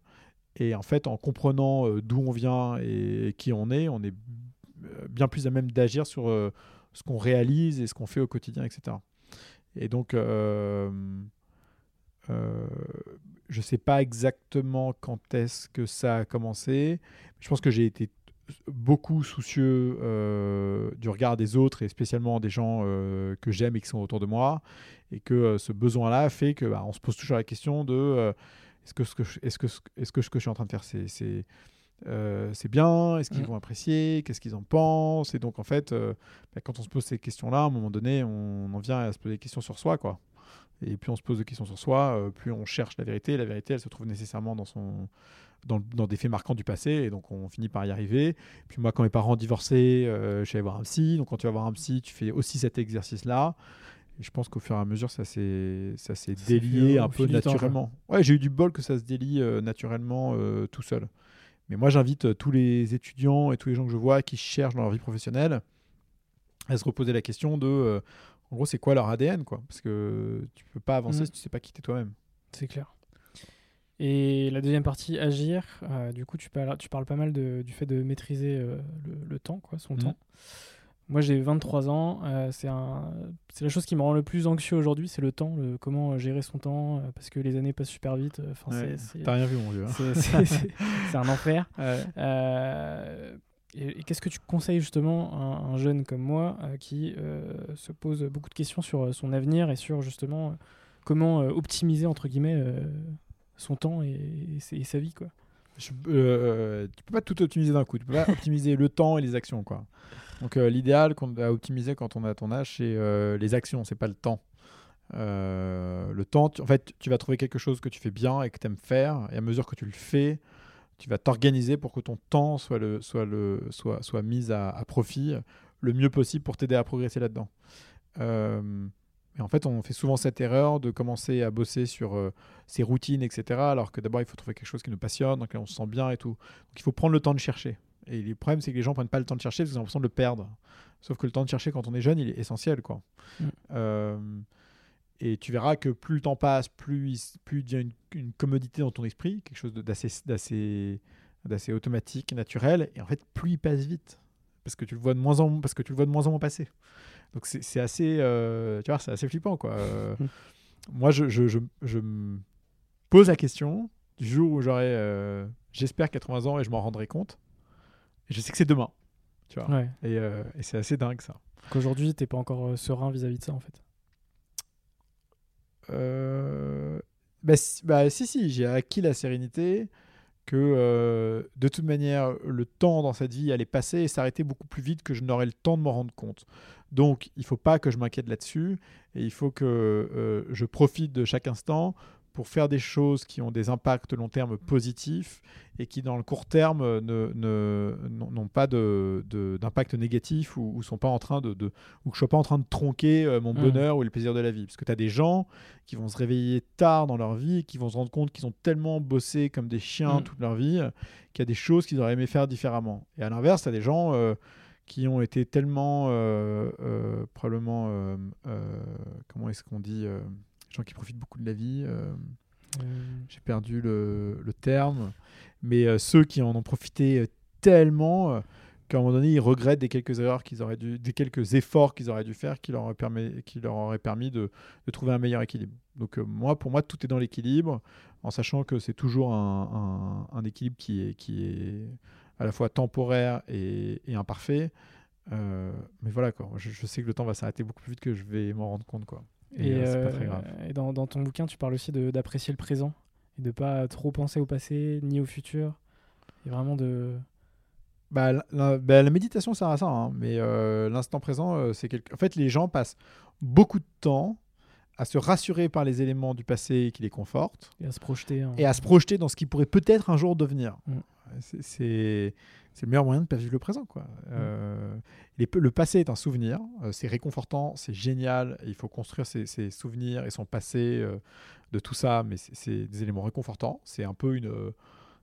et en fait, en comprenant euh, d'où on vient et, qui on est, on est euh, bien plus à même d'agir sur euh, ce qu'on réalise et ce qu'on fait au quotidien, etc. Et donc, je ne sais pas exactement quand est-ce que ça a commencé. Je pense que j'ai été beaucoup soucieux du regard des autres et spécialement des gens que j'aime et qui sont autour de moi. Et que ce besoin-là fait que bah, on se pose toujours la question de est-ce que ce que je, est-ce que, est-ce que ce que je suis en train de faire, c'est, c'est, euh, c'est bien? Est-ce qu'ils mm. vont apprécier? Qu'est-ce qu'ils en pensent? Et donc, en fait, euh, bah, quand on se pose ces questions-là, à un moment donné, on en vient à se poser des questions sur soi, quoi. Et plus on se pose des questions sur soi, euh, plus on cherche la vérité. La vérité, elle se trouve nécessairement dans son, dans, dans, des faits marquants du passé, et donc on finit par y arriver. Puis moi, quand mes parents divorcé, je suis allé voir un psy. Donc quand tu vas voir un psy, tu fais aussi cet exercice-là je pense qu'au fur et à mesure, ça s'est, ça s'est délié un peu naturellement. ouais, j'ai eu du bol que ça se délie euh, naturellement euh, tout seul. Mais moi, j'invite euh, tous les étudiants et tous les gens que je vois qui cherchent dans leur vie professionnelle à se reposer la question de, en gros, c'est quoi leur ADN, quoi? Parce que tu peux pas avancer mm. si tu sais pas qui t'es toi-même. C'est clair. Et la deuxième partie, agir. du coup, tu parles, tu parles pas mal de, du fait de maîtriser le, temps, quoi, son mm. temps. Moi, j'ai 23 ans. Euh, c'est la chose qui me rend le plus anxieux aujourd'hui, c'est le temps, le, comment gérer son temps, euh, parce que les années passent super vite. Enfin, T'as rien vu, mon dieu. Hein. C'est, un enfer. Euh, et, qu'est-ce que tu conseilles justement à un, jeune comme moi qui se pose beaucoup de questions sur son avenir et sur justement comment optimiser entre guillemets son temps et, et, sa vie, quoi? Je, tu peux pas tout optimiser d'un coup. Tu peux pas optimiser le temps et les actions, quoi. Donc euh, l'idéal qu'on a optimisé quand on a ton âge, c'est euh, les actions, c'est pas le temps. Euh, le temps, tu- en fait, tu vas trouver quelque chose que tu fais bien et que tu aimes faire, et à mesure que tu le fais, tu vas t'organiser pour que ton temps soit, le, soit, le, soit, soit mis à, à profit le mieux possible pour t'aider à progresser là-dedans. Euh, et en fait, on fait souvent cette erreur de commencer à bosser sur euh, ses routines, etc. Alors que d'abord, il faut trouver quelque chose qui nous passionne, lequel on se sent bien et tout. Donc, il faut prendre le temps de chercher. Et le problème, c'est que les gens prennent pas le temps de chercher parce qu'ils ont l'impression de le perdre. Sauf que le temps de chercher quand on est jeune, il est essentiel, quoi. Mm. Euh, et tu verras que plus le temps passe, plus il, plus il devient une, une commodité dans ton esprit, quelque chose d'assez, automatique, naturel. Et en fait, plus il passe vite, parce que tu le vois de moins en parce que tu le vois de moins en moins passer. Donc c'est, assez, euh, tu vois, c'est assez flippant, quoi. Euh, moi, je, je, je, je me pose la question du jour où j'aurai, euh, j'espère 80 ans et je m'en rendrai compte. Et je sais que c'est demain, tu vois. Ouais. Et, et c'est assez dingue ça. Qu'aujourd'hui, t'es pas encore serein vis-à-vis de ça, en fait. Euh, bah, si, bah, si, si, j'ai acquis la sérénité que euh, de toute manière, le temps dans cette vie allait passer et s'arrêter beaucoup plus vite que je n'aurais le temps de m'en rendre compte. Donc, il faut pas que je m'inquiète là-dessus et il faut que euh, je profite de chaque instant pour faire des choses qui ont des impacts long terme positifs et qui, dans le court terme, ne, ne- n'ont n'ont pas de- de- d'impact négatif ou, ou sont pas en train de, de- ou que je sois pas en train de tronquer euh, mon Mm. bonheur ou le plaisir de la vie. Parce que tu as des gens qui vont se réveiller tard dans leur vie et qui vont se rendre compte qu'ils ont tellement bossé comme des chiens Mm. toute leur vie qu'il y a des choses qu'ils auraient aimé faire différemment. Et à l'inverse, tu as des gens euh, qui ont été tellement euh, euh, probablement comment est-ce qu'on dit des gens qui profitent beaucoup de la vie euh, Euh, j'ai perdu le, le terme mais euh, ceux qui en ont profité tellement qu'à un moment donné ils regrettent des quelques erreurs qu'ils auraient dû des quelques efforts qu'ils auraient dû faire qui leur auraient permis qui leur auraient permis de, de trouver un meilleur équilibre. Donc euh, moi pour moi tout est dans l'équilibre en sachant que c'est toujours un, un- un équilibre qui est qui est à la fois temporaire et, et imparfait. Euh, mais voilà quoi. Je, je sais que le temps va s'arrêter beaucoup plus vite que je vais m'en rendre compte quoi et, Et, euh, euh, très grave et dans, dans ton bouquin, tu parles aussi de- d'apprécier le présent et de pas trop penser au passé ni au futur. Et vraiment de. Bah, la, la- bah, la méditation sert à ça, hein, mais euh, l'instant présent, euh, c'est quelque... En fait, les gens passent beaucoup de temps à se rassurer par les éléments du passé qui les confortent Et à se projeter. hein. et à se projeter dans ce qui pourrait peut-être un jour devenir. Mm. C'est- C'est le meilleur moyen de pas vivre le présent. Quoi. Euh, les- le passé est un souvenir, euh, c'est réconfortant, c'est génial, il faut construire ses, ses souvenirs et son passé euh, de tout ça, mais c'est- des éléments réconfortants. C'est un peu une euh,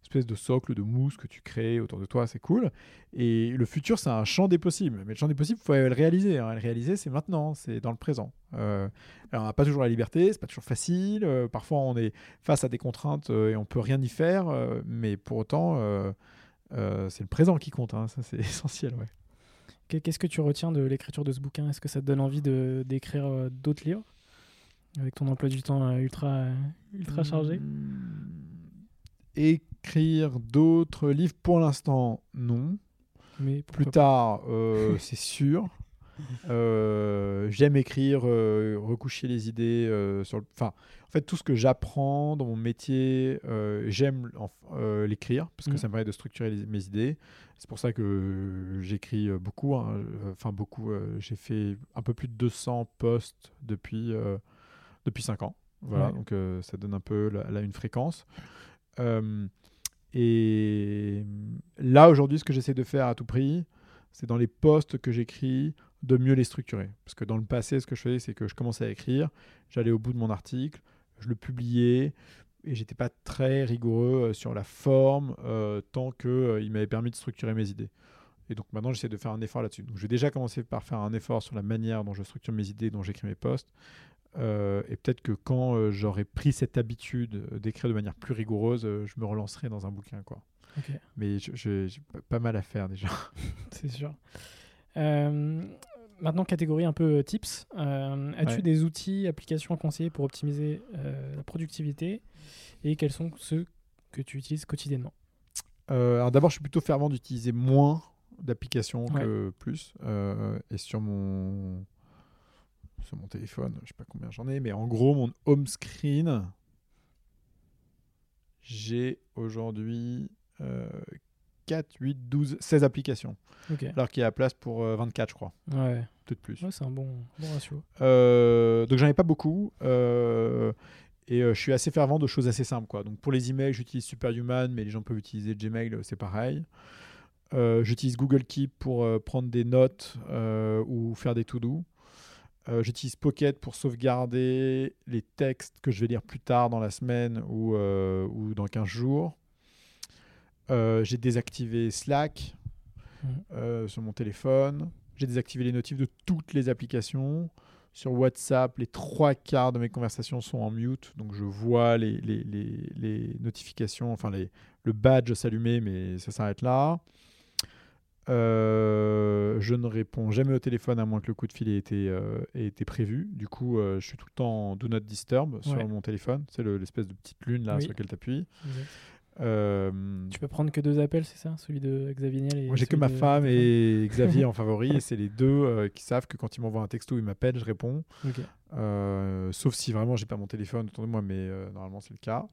espèce de socle de mousse que tu crées autour de toi, c'est cool. Et le futur, c'est un champ des possibles. Mais le champ des possibles, il faut le réaliser. hein. Le réaliser, c'est maintenant, c'est dans le présent. Euh, alors, on n'a pas toujours la liberté, c'est pas toujours facile. euh, parfois, on est face à des contraintes euh, et on peut rien y faire. euh, mais pour autant, euh, c'est le présent qui compte. hein. Ça, c'est essentiel. Ouais. Qu'est- Qu'est-ce que tu retiens de l'écriture de ce bouquin? Est-ce que ça te donne envie d'écrire euh, d'autres livres? Avec ton emploi du temps euh, ultra ultra chargé? Hmm. Écrire d'autres livres, pour l'instant, non. Mais Plus tard, euh, c'est sûr. Euh, J'aime écrire, euh, recoucher les idées. euh, sur le... enfin, en fait, tout ce que j'apprends dans mon métier, j'aime l'écrire parce que Mhm. ça me permet de structurer les- mes idées. C'est pour ça que j'écris beaucoup. hein. Enfin, beaucoup. J'ai fait un peu plus de 200 posts depuis, depuis 5 ans. Voilà, Ouais. donc ça donne un peu une fréquence. Et là, aujourd'hui, ce que j'essaie de faire à tout prix, c'est dans les posts que j'écris de mieux les structurer. Parce que dans le passé, ce que je faisais, c'est que je commençais à écrire, j'allais au bout de mon article, je le publiais, et j'étais pas très rigoureux euh, sur la forme euh, tant qu'il il m'avait permis de structurer mes idées. Et donc maintenant, j'essaie de faire un effort là-dessus. Donc je vais déjà commencer par faire un effort sur la manière dont je structure mes idées, dont j'écris mes posts. Euh, et peut-être que quand euh, j'aurai pris cette habitude euh, d'écrire de manière plus rigoureuse, euh, je me relancerai dans un bouquin. Quoi. Mais j'ai pas- mal à faire déjà. C'est sûr. Euh, maintenant, catégorie un peu euh, tips. Euh, As-tu Ouais. des outils, applications conseillées pour optimiser euh, la productivité? Et quels sont ceux que tu utilises quotidiennement? Alors d'abord, je suis plutôt fervent d'utiliser moins d'applications que plus. Et sur mon sur mon téléphone, je sais pas combien j'en ai, mais en gros, mon home screen, j'ai aujourd'hui 4, 8, 12, 16 applications. Alors qu'il y a la place pour euh, 24, je crois. Ouais. Peut-être plus. Ouais, c'est un bon, bon ratio. Euh, donc j'en ai pas beaucoup. euh, et euh, je suis assez fervent de choses assez simples. Quoi. Donc pour les emails, j'utilise Superhuman, mais les gens peuvent utiliser Gmail, euh, c'est pareil. Euh, j'utilise Google Keep pour euh, prendre des notes euh, ou faire des to-do. Euh, j'utilise Pocket pour sauvegarder les textes que je vais lire plus tard dans la semaine ou, euh, ou dans 15 jours. Euh, J'ai désactivé Slack Mhm. euh, sur mon téléphone. J'ai désactivé les notifs de toutes les applications. Sur WhatsApp, les trois quarts de mes conversations sont en mute, donc je vois les, les, les- les notifications, enfin les, le badge s'allumer, mais ça s'arrête là. Euh, je ne réponds jamais au téléphone à moins que le coup de fil ait été, euh, ait été prévu. Du coup, euh, je suis tout le temps en Do Not Disturb sur Ouais. mon téléphone. C'est le- l'espèce de petite lune là Oui. sur laquelle tu appuies. Euh, Tu peux prendre que deux appels, c'est ça Celui de Xavier Niel et moi, j'ai que ma de- femme et Xavier en favori, et c'est les deux euh, qui savent que quand ils m'envoient un texto ou ils m'appellent, je réponds. Euh, sauf si vraiment j'ai pas mon téléphone autour de moi, mais normalement c'est le cas.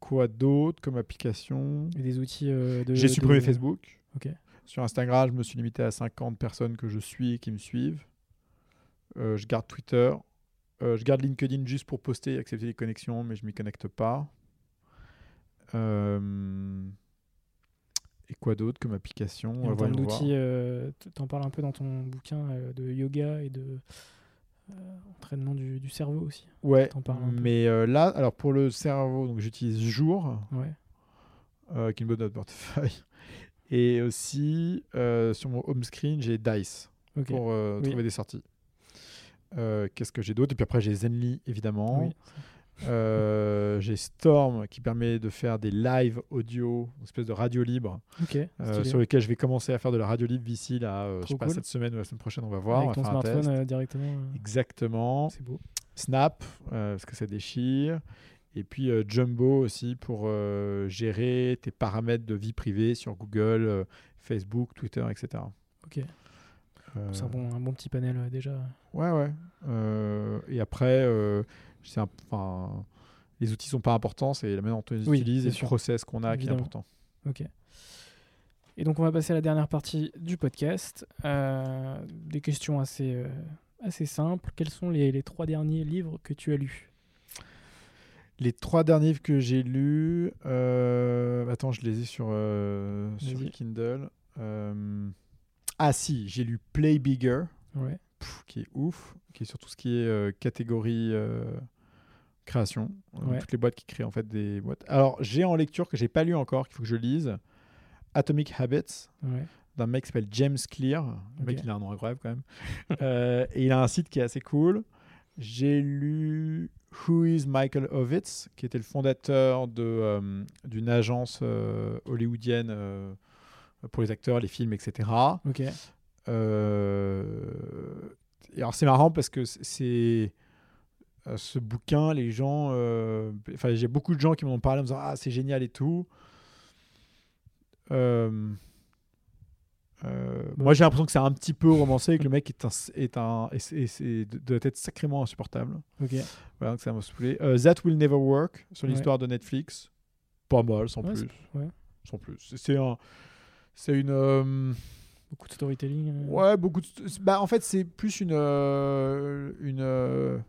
Quoi d'autre comme application? Et des outils de. J'ai de- supprimé Facebook. Ok. Sur Instagram, je me suis limité à 50 personnes que je suis et qui me suivent. Je garde Twitter. Euh, je garde LinkedIn juste pour poster et accepter les connexions, mais je m'y connecte pas. Euh, Et quoi d'autre comme application? En termes voyons voir. d'outils, euh, t- t'en parles un peu dans ton bouquin euh, de yoga et de entraînement du, du cerveau aussi. Ouais, mais là, alors pour le cerveau, donc j'utilise Jour, Ouais. qui est une bonne note portefeuille. Et aussi, sur mon home screen, j'ai Dice pour Oui. trouver des sorties. Euh, Qu'est-ce que j'ai d'autre? Et puis après, j'ai Zenly, évidemment. Oui. Euh, j'ai Storm qui permet de faire des live audio, une espèce de radio libre, Ok. euh, sur lequel je vais commencer à faire de la radio libre d'ici, là, euh, je sais Trop pas, cool. cette semaine ou la semaine prochaine, on va voir. Avec on ton va un smartphone test. directement. Exactement. C'est beau. Snap, parce que ça déchire. Et puis Jumbo aussi pour gérer tes paramètres de vie privée sur Google, Facebook, Twitter, etc. Ok. Euh, C'est un bon, un bon petit panel déjà. Ouais, ouais. Euh, et après, euh, c'est enfin, les outils sont pas importants, c'est la manière dont on les Oui, utilise et le process qu'on a qui est important. Ok. Et donc on va passer à la dernière partie du podcast. Euh, des questions assez, euh, assez simples. Quels sont les, les trois derniers livres que tu as lus? Les trois derniers que j'ai lus, euh, attends, je les ai sur, sur. Kindle. Ah si, j'ai lu Play Bigger. Ouais. pff, qui est ouf, qui est sur tout ce qui est euh, catégorie euh, création, Euh, Ouais. toutes les boîtes qui créent en fait des boîtes. Alors j'ai en lecture que j'ai pas lu encore, qu'il faut que je lise, Atomic Habits Ouais. d'un mec qui s'appelle James Clear. Le mec Ok. il a un nom incroyable quand même. Euh, et il a un site qui est assez cool. J'ai lu Who is Michael Ovitz, qui était le fondateur de, d'une agence hollywoodienne pour les acteurs, les films, etc. Ok. Euh, et alors c'est marrant parce que c'est euh, ce bouquin, les gens, euh, enfin j'ai beaucoup de gens qui m'en parlé en me disant ah c'est génial et tout. Euh, euh, Moi j'ai l'impression que c'est un petit peu romancé et que le mec est un, est un et c'est- et c'est- doit être sacrément insupportable. Ok. Voilà, donc ça m'a saoulé. Euh, That Will Never Work sur Ouais. l'histoire de Netflix, pas mal sans Ouais, plus, ouais. sans plus. C'est un, c'est une euh, Beaucoup de storytelling. euh. Ouais, beaucoup de... bah, en fait, c'est plus une. euh, une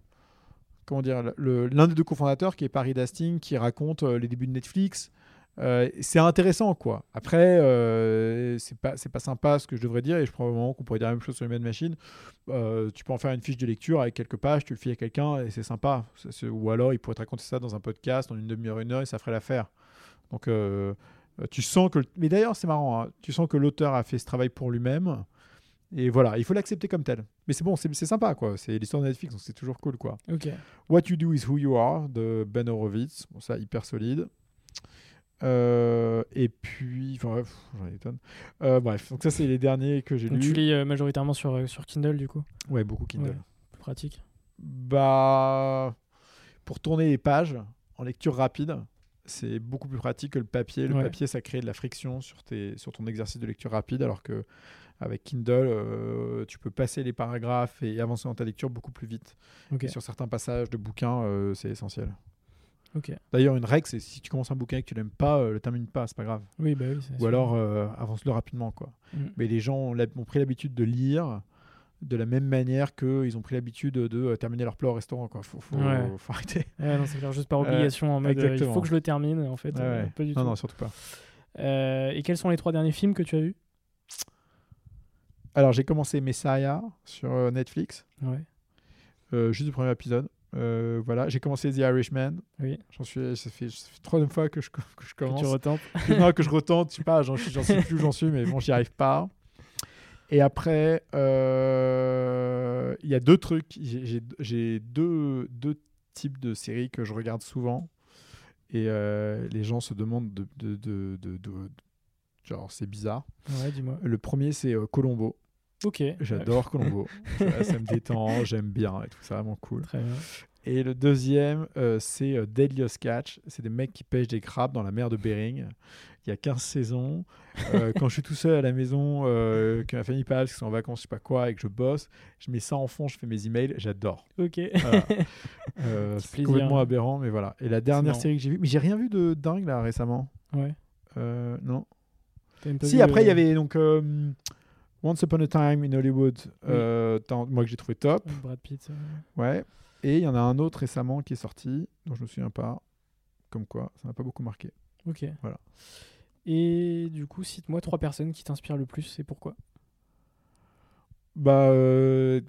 comment dire L'un des deux cofondateurs, qui est Paris Dasting, qui raconte les débuts de Netflix. Euh, c'est intéressant, quoi. Après, euh, c'est pas, c'est pas sympa ce que je devrais dire, et je vraiment qu'on pourrait dire la même chose sur les mêmes machines. Euh, tu peux en faire une fiche de lecture avec quelques pages, tu le files à quelqu'un, et c'est sympa. Ou alors, il pourrait te raconter ça dans un podcast, en une demi-heure, une heure, et ça ferait l'affaire. Donc, tu sens que. Mais d'ailleurs, c'est marrant, hein, tu sens que l'auteur a fait ce travail pour lui-même. Et voilà, il faut l'accepter comme tel. Mais c'est bon, c'est sympa, quoi. C'est l'histoire de Netflix, donc c'est toujours cool, quoi. Ok. What You Do Is Who You Are de Ben Horowitz. Bon, ça, hyper solide. Euh, et puis, enfin, bref, j'en ai des tonnes. Euh, bref, donc ça, c'est les derniers que j'ai Donc tu lus. lis euh, majoritairement sur, euh, sur Kindle du coup? Ouais, beaucoup Kindle. Ouais. Plus pratique. Bah, pour tourner les pages en lecture rapide, c'est beaucoup plus pratique que le papier. Le Ouais. papier, ça crée de la friction sur, tes, sur ton exercice de lecture rapide, alors que avec Kindle, euh, tu peux passer les paragraphes et avancer dans ta lecture beaucoup plus vite. Et sur certains passages de bouquins, euh, c'est essentiel. D'ailleurs, une règle, c'est si tu commences un bouquin et que tu l'aimes pas, euh, le termine pas, c'est pas grave. Oui, bah oui. Ou sûr. alors euh, avance-le rapidement, quoi. Mm. Mais les gens ont pris l'habitude de lire de la même manière qu'ils ont pris l'habitude de, euh, terminer leur plat au restaurant, quoi. Faut, faut, Ouais. faut arrêter. Ouais, non, c'est clair, juste par obligation, en mode euh, il faut que je le termine, en fait. Ouais, ouais. Pas du non, tout. non, surtout pas. Euh, et quels sont les trois derniers films que tu as vus? Alors, j'ai commencé Messiah sur Netflix, Ouais. euh, juste le premier épisode. Euh, voilà, j'ai commencé The Irishman. Oui. J'en suis, ça fait, ça fait la troisième fois que je, que je Que commence. tu retentes. que, non, que je retente, je sais pas, j'en j'en sais plus où j'en suis, mais bon, j'y arrive pas. Et après, euh, il y a deux trucs. J'ai- deux, deux types de séries que je regarde souvent. Et euh, les gens se demandent de. de, de, de- de- genre, c'est bizarre. Ouais, dis-moi. Le premier, c'est euh, Colombo. Ok. J'adore Colombo. ça, ça me détend, j'aime bien et tout, c'est vraiment cool. Très bien. Et le deuxième, euh, c'est Deadliest Catch. C'est des mecs qui pêchent des crabes dans la mer de Bering. Il y a 15 saisons. Euh, quand je suis tout seul à la maison, euh, que ma famille passe, qu'ils sont en vacances, je sais pas quoi, et que je bosse, je mets ça en fond, je fais mes emails, j'adore. Ok. Voilà. Euh, c'est plaisir. complètement aberrant, mais voilà. Et la dernière série que j'ai vue, mais j'ai rien vu de dingue là récemment. ouais. Euh, non. Si, vu, après, il y avait donc Once Upon a Time in Hollywood, dans- moi que j'ai trouvé top. Brad Pitt. Ouais. Et il y en a un autre récemment qui est sorti, dont je me souviens pas. Comme quoi, ça m'a pas beaucoup marqué. Ok. Voilà. Et du coup, cite-moi trois personnes qui t'inspirent le plus et pourquoi. Bah, euh,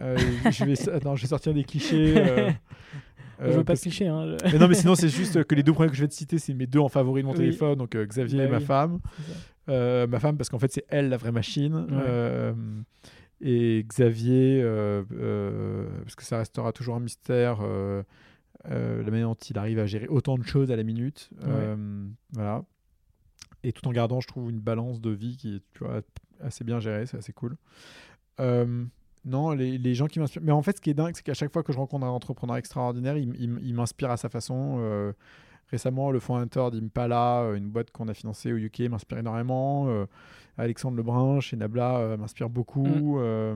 euh, je vais, je vais sortir des clichés. euh, je veux pas parce- te cliché. Hein, je- Mais non, mais sinon, c'est juste que les deux premiers que je vais te citer, c'est mes deux en favoris de mon Oui. téléphone, donc Xavier Bah et ma oui. femme. Ma femme, parce qu'en fait, c'est elle la vraie machine. Ouais. Et Xavier, parce que ça restera toujours un mystère, la manière dont il arrive à gérer autant de choses à la minute. Euh, voilà. Et tout en gardant, je trouve, une balance de vie qui est tu vois, assez bien gérée, c'est assez cool. Euh, non, les, les gens qui m'inspirent. Mais en fait, ce qui est dingue, c'est qu'à chaque fois que je rencontre un entrepreneur extraordinaire, il, m'inspire à sa façon. Euh, récemment, le fondateur d'Impala, euh, une boîte qu'on a financée au UK, m'inspire énormément. Euh, Alexandre Lebrun chez Nabla euh, m'inspire beaucoup. Euh,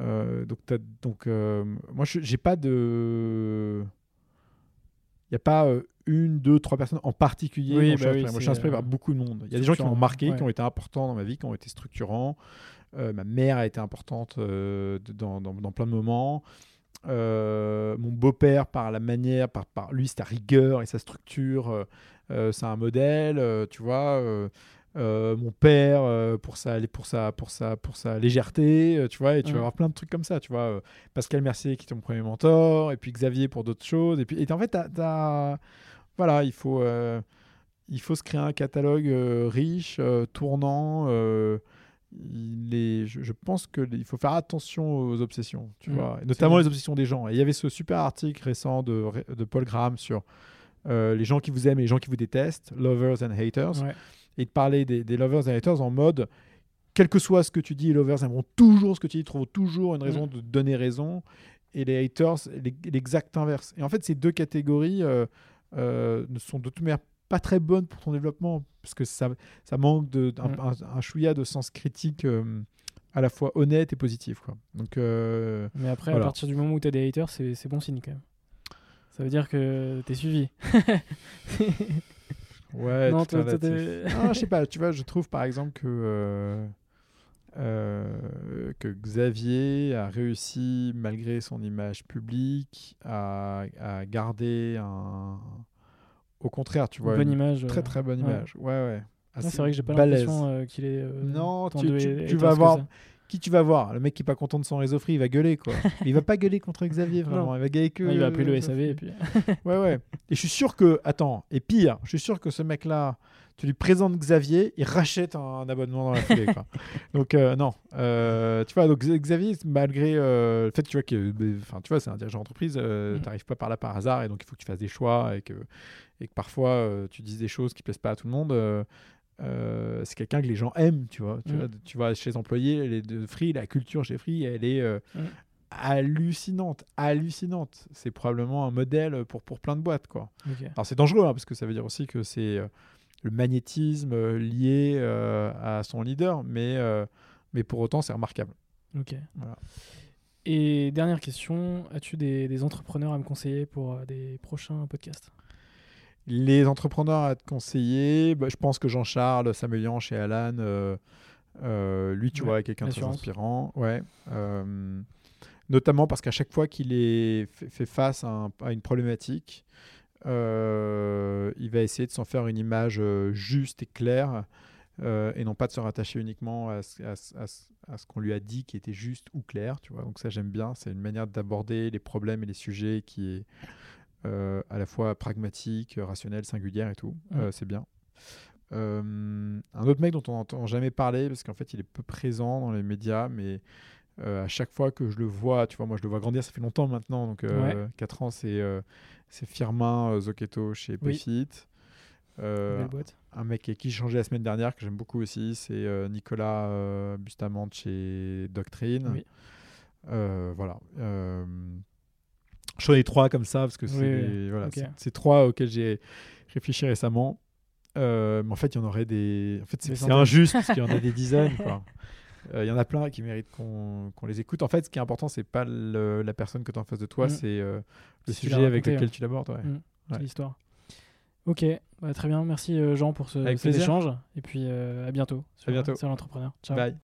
euh, donc, donc euh, moi, je- j'ai pas de. Il n'y a pas euh, une, deux, trois personnes en particulier. Oui, bah oui, moi, je suis inspiré par beaucoup de monde. Il y a des gens qui m'ont marqué, ouais. qui ont été importants dans ma vie, qui ont été structurants. Euh, ma mère a été importante euh, dans, dans- dans plein de moments. Mon beau-père, par la manière, par, par lui, sa rigueur et sa structure, c'est un modèle, tu vois. Euh, mon père, euh, pour, sa, pour, sa, pour, sa, pour sa légèreté, euh, tu vois, et tu vas avoir plein de trucs comme ça, tu vois. Pascal Mercier, qui est ton premier mentor, et puis Xavier pour d'autres choses. Et puis, et en fait, voilà, il faut, il faut se créer un catalogue riche, tournant. il est, je, je pense qu'il faut faire attention aux obsessions, tu Mm, vois, et notamment les obsessions des gens. Et il y avait ce super article récent de, de Paul Graham sur les gens qui vous aiment et les gens qui vous détestent, lovers and haters, Ouais. Et de parler des, des lovers and haters en mode, quel que soit ce que tu dis, les lovers aimeront toujours ce que tu dis, trouveront toujours une raison Mm. de donner raison, et les haters, l'e- l'exact inverse. Et en fait, ces deux catégories euh, euh, ne sont de toute manière pas très bonnes pour ton développement, parce que ça, ça manque de, un, Mm. un- un chouïa de sens critique euh, à la fois honnête et positif. Quoi. Donc, Mais après, Voilà. à partir du moment où tu as des haters, c'est bon signe quand même. Ça veut dire que t'es suivi. ouais, non, toi, Ah, je sais pas, tu vois, je trouve par exemple que, euh, euh, que Xavier a réussi, malgré son image publique, à, à garder un. Au contraire, tu vois, bonne une image. très très bonne image. Ouais, ouais. Assez c'est vrai que j'ai pas balèze. l'impression euh, qu'il est. euh, Non, tu, vas voir. Qui tu vas voir Le mec qui est pas content de son réseau free, il va gueuler quoi. Mais il va pas gueuler contre Xavier vraiment. Non. Il va gueuler que. Il va appeler le SAV et puis. Ouais, ouais. Et je suis sûr que. Attends, et pire, je suis sûr que ce mec-là, tu lui présentes Xavier, il rachète un, abonnement dans la foulée. quoi. donc, euh, non. Euh, tu vois, donc Xavier, malgré euh, le fait tu vois, que. Enfin, tu vois, c'est un dirigeant d'entreprise, euh, Mm. t'arrives pas par là par hasard, et donc il faut que tu fasses des choix, et que, et que parfois tu dises des choses qui plaisent pas à tout le monde. Euh, c'est quelqu'un que les gens aiment, tu vois. Tu, Mm. vois, tu chez les employés, les de Free, la culture chez Free, elle est euh, Mm. hallucinante, hallucinante. C'est probablement un modèle pour, pour plein de boîtes, quoi. Alors c'est dangereux, hein, parce que ça veut dire aussi que c'est euh, le magnétisme lié à son leader, mais, mais pour autant c'est remarquable. Ok. Voilà. Et dernière question, as-tu des, des entrepreneurs à me conseiller pour des prochains podcasts? Les entrepreneurs à te conseiller, bah, je pense que Jean-Charles Samuelian chez Alan, euh, euh, lui, tu Ouais, vois, est quelqu'un de très inspirant. Ouais. Euh, notamment parce qu'à chaque fois qu'il est fait, face à, un- à une problématique, il va essayer de s'en faire une image juste et claire euh, et non pas de se rattacher uniquement à ce, ce- qu'on lui a dit qui était juste ou clair. Tu vois. Donc ça, j'aime bien. C'est une manière d'aborder les problèmes et les sujets qui est à la fois pragmatique, rationnelle, singulière et tout. Ouais. Euh, c'est bien. Euh, un autre mec dont on n'entend jamais parler, parce qu'en fait il est peu présent dans les médias, mais euh, à chaque fois que je le vois, tu vois, moi je le vois grandir, ça fait longtemps maintenant, donc euh, 4 ans, c'est euh, c'est Firmin euh, Zocchetto chez. Payfit. Euh, un mec avec qui j'ai changé la semaine dernière, que j'aime beaucoup aussi, c'est euh, Nicolas euh, Bustamante chez Doctrine. Oui. Euh, voilà. Choisis trois comme ça parce que c'est Oui, voilà, trois auxquels j'ai réfléchi récemment. Euh, mais en fait, il y en aurait des. En fait, c'est injuste parce qu'il y en a des dizaines. Euh, Il y en a plein qui méritent qu'on les écoute. En fait, ce qui est important, c'est pas le- la personne que tu as en face de toi, Mm. c'est euh, le Si sujet avec lequel ouais. tu l'abordes. ouais. Mm. Ouais. l'histoire. Ok, bah, très bien. Merci Jean pour ce, cet échange. Et puis à bientôt. sur- bientôt. Sur l'entrepreneur. Ciao. Bye.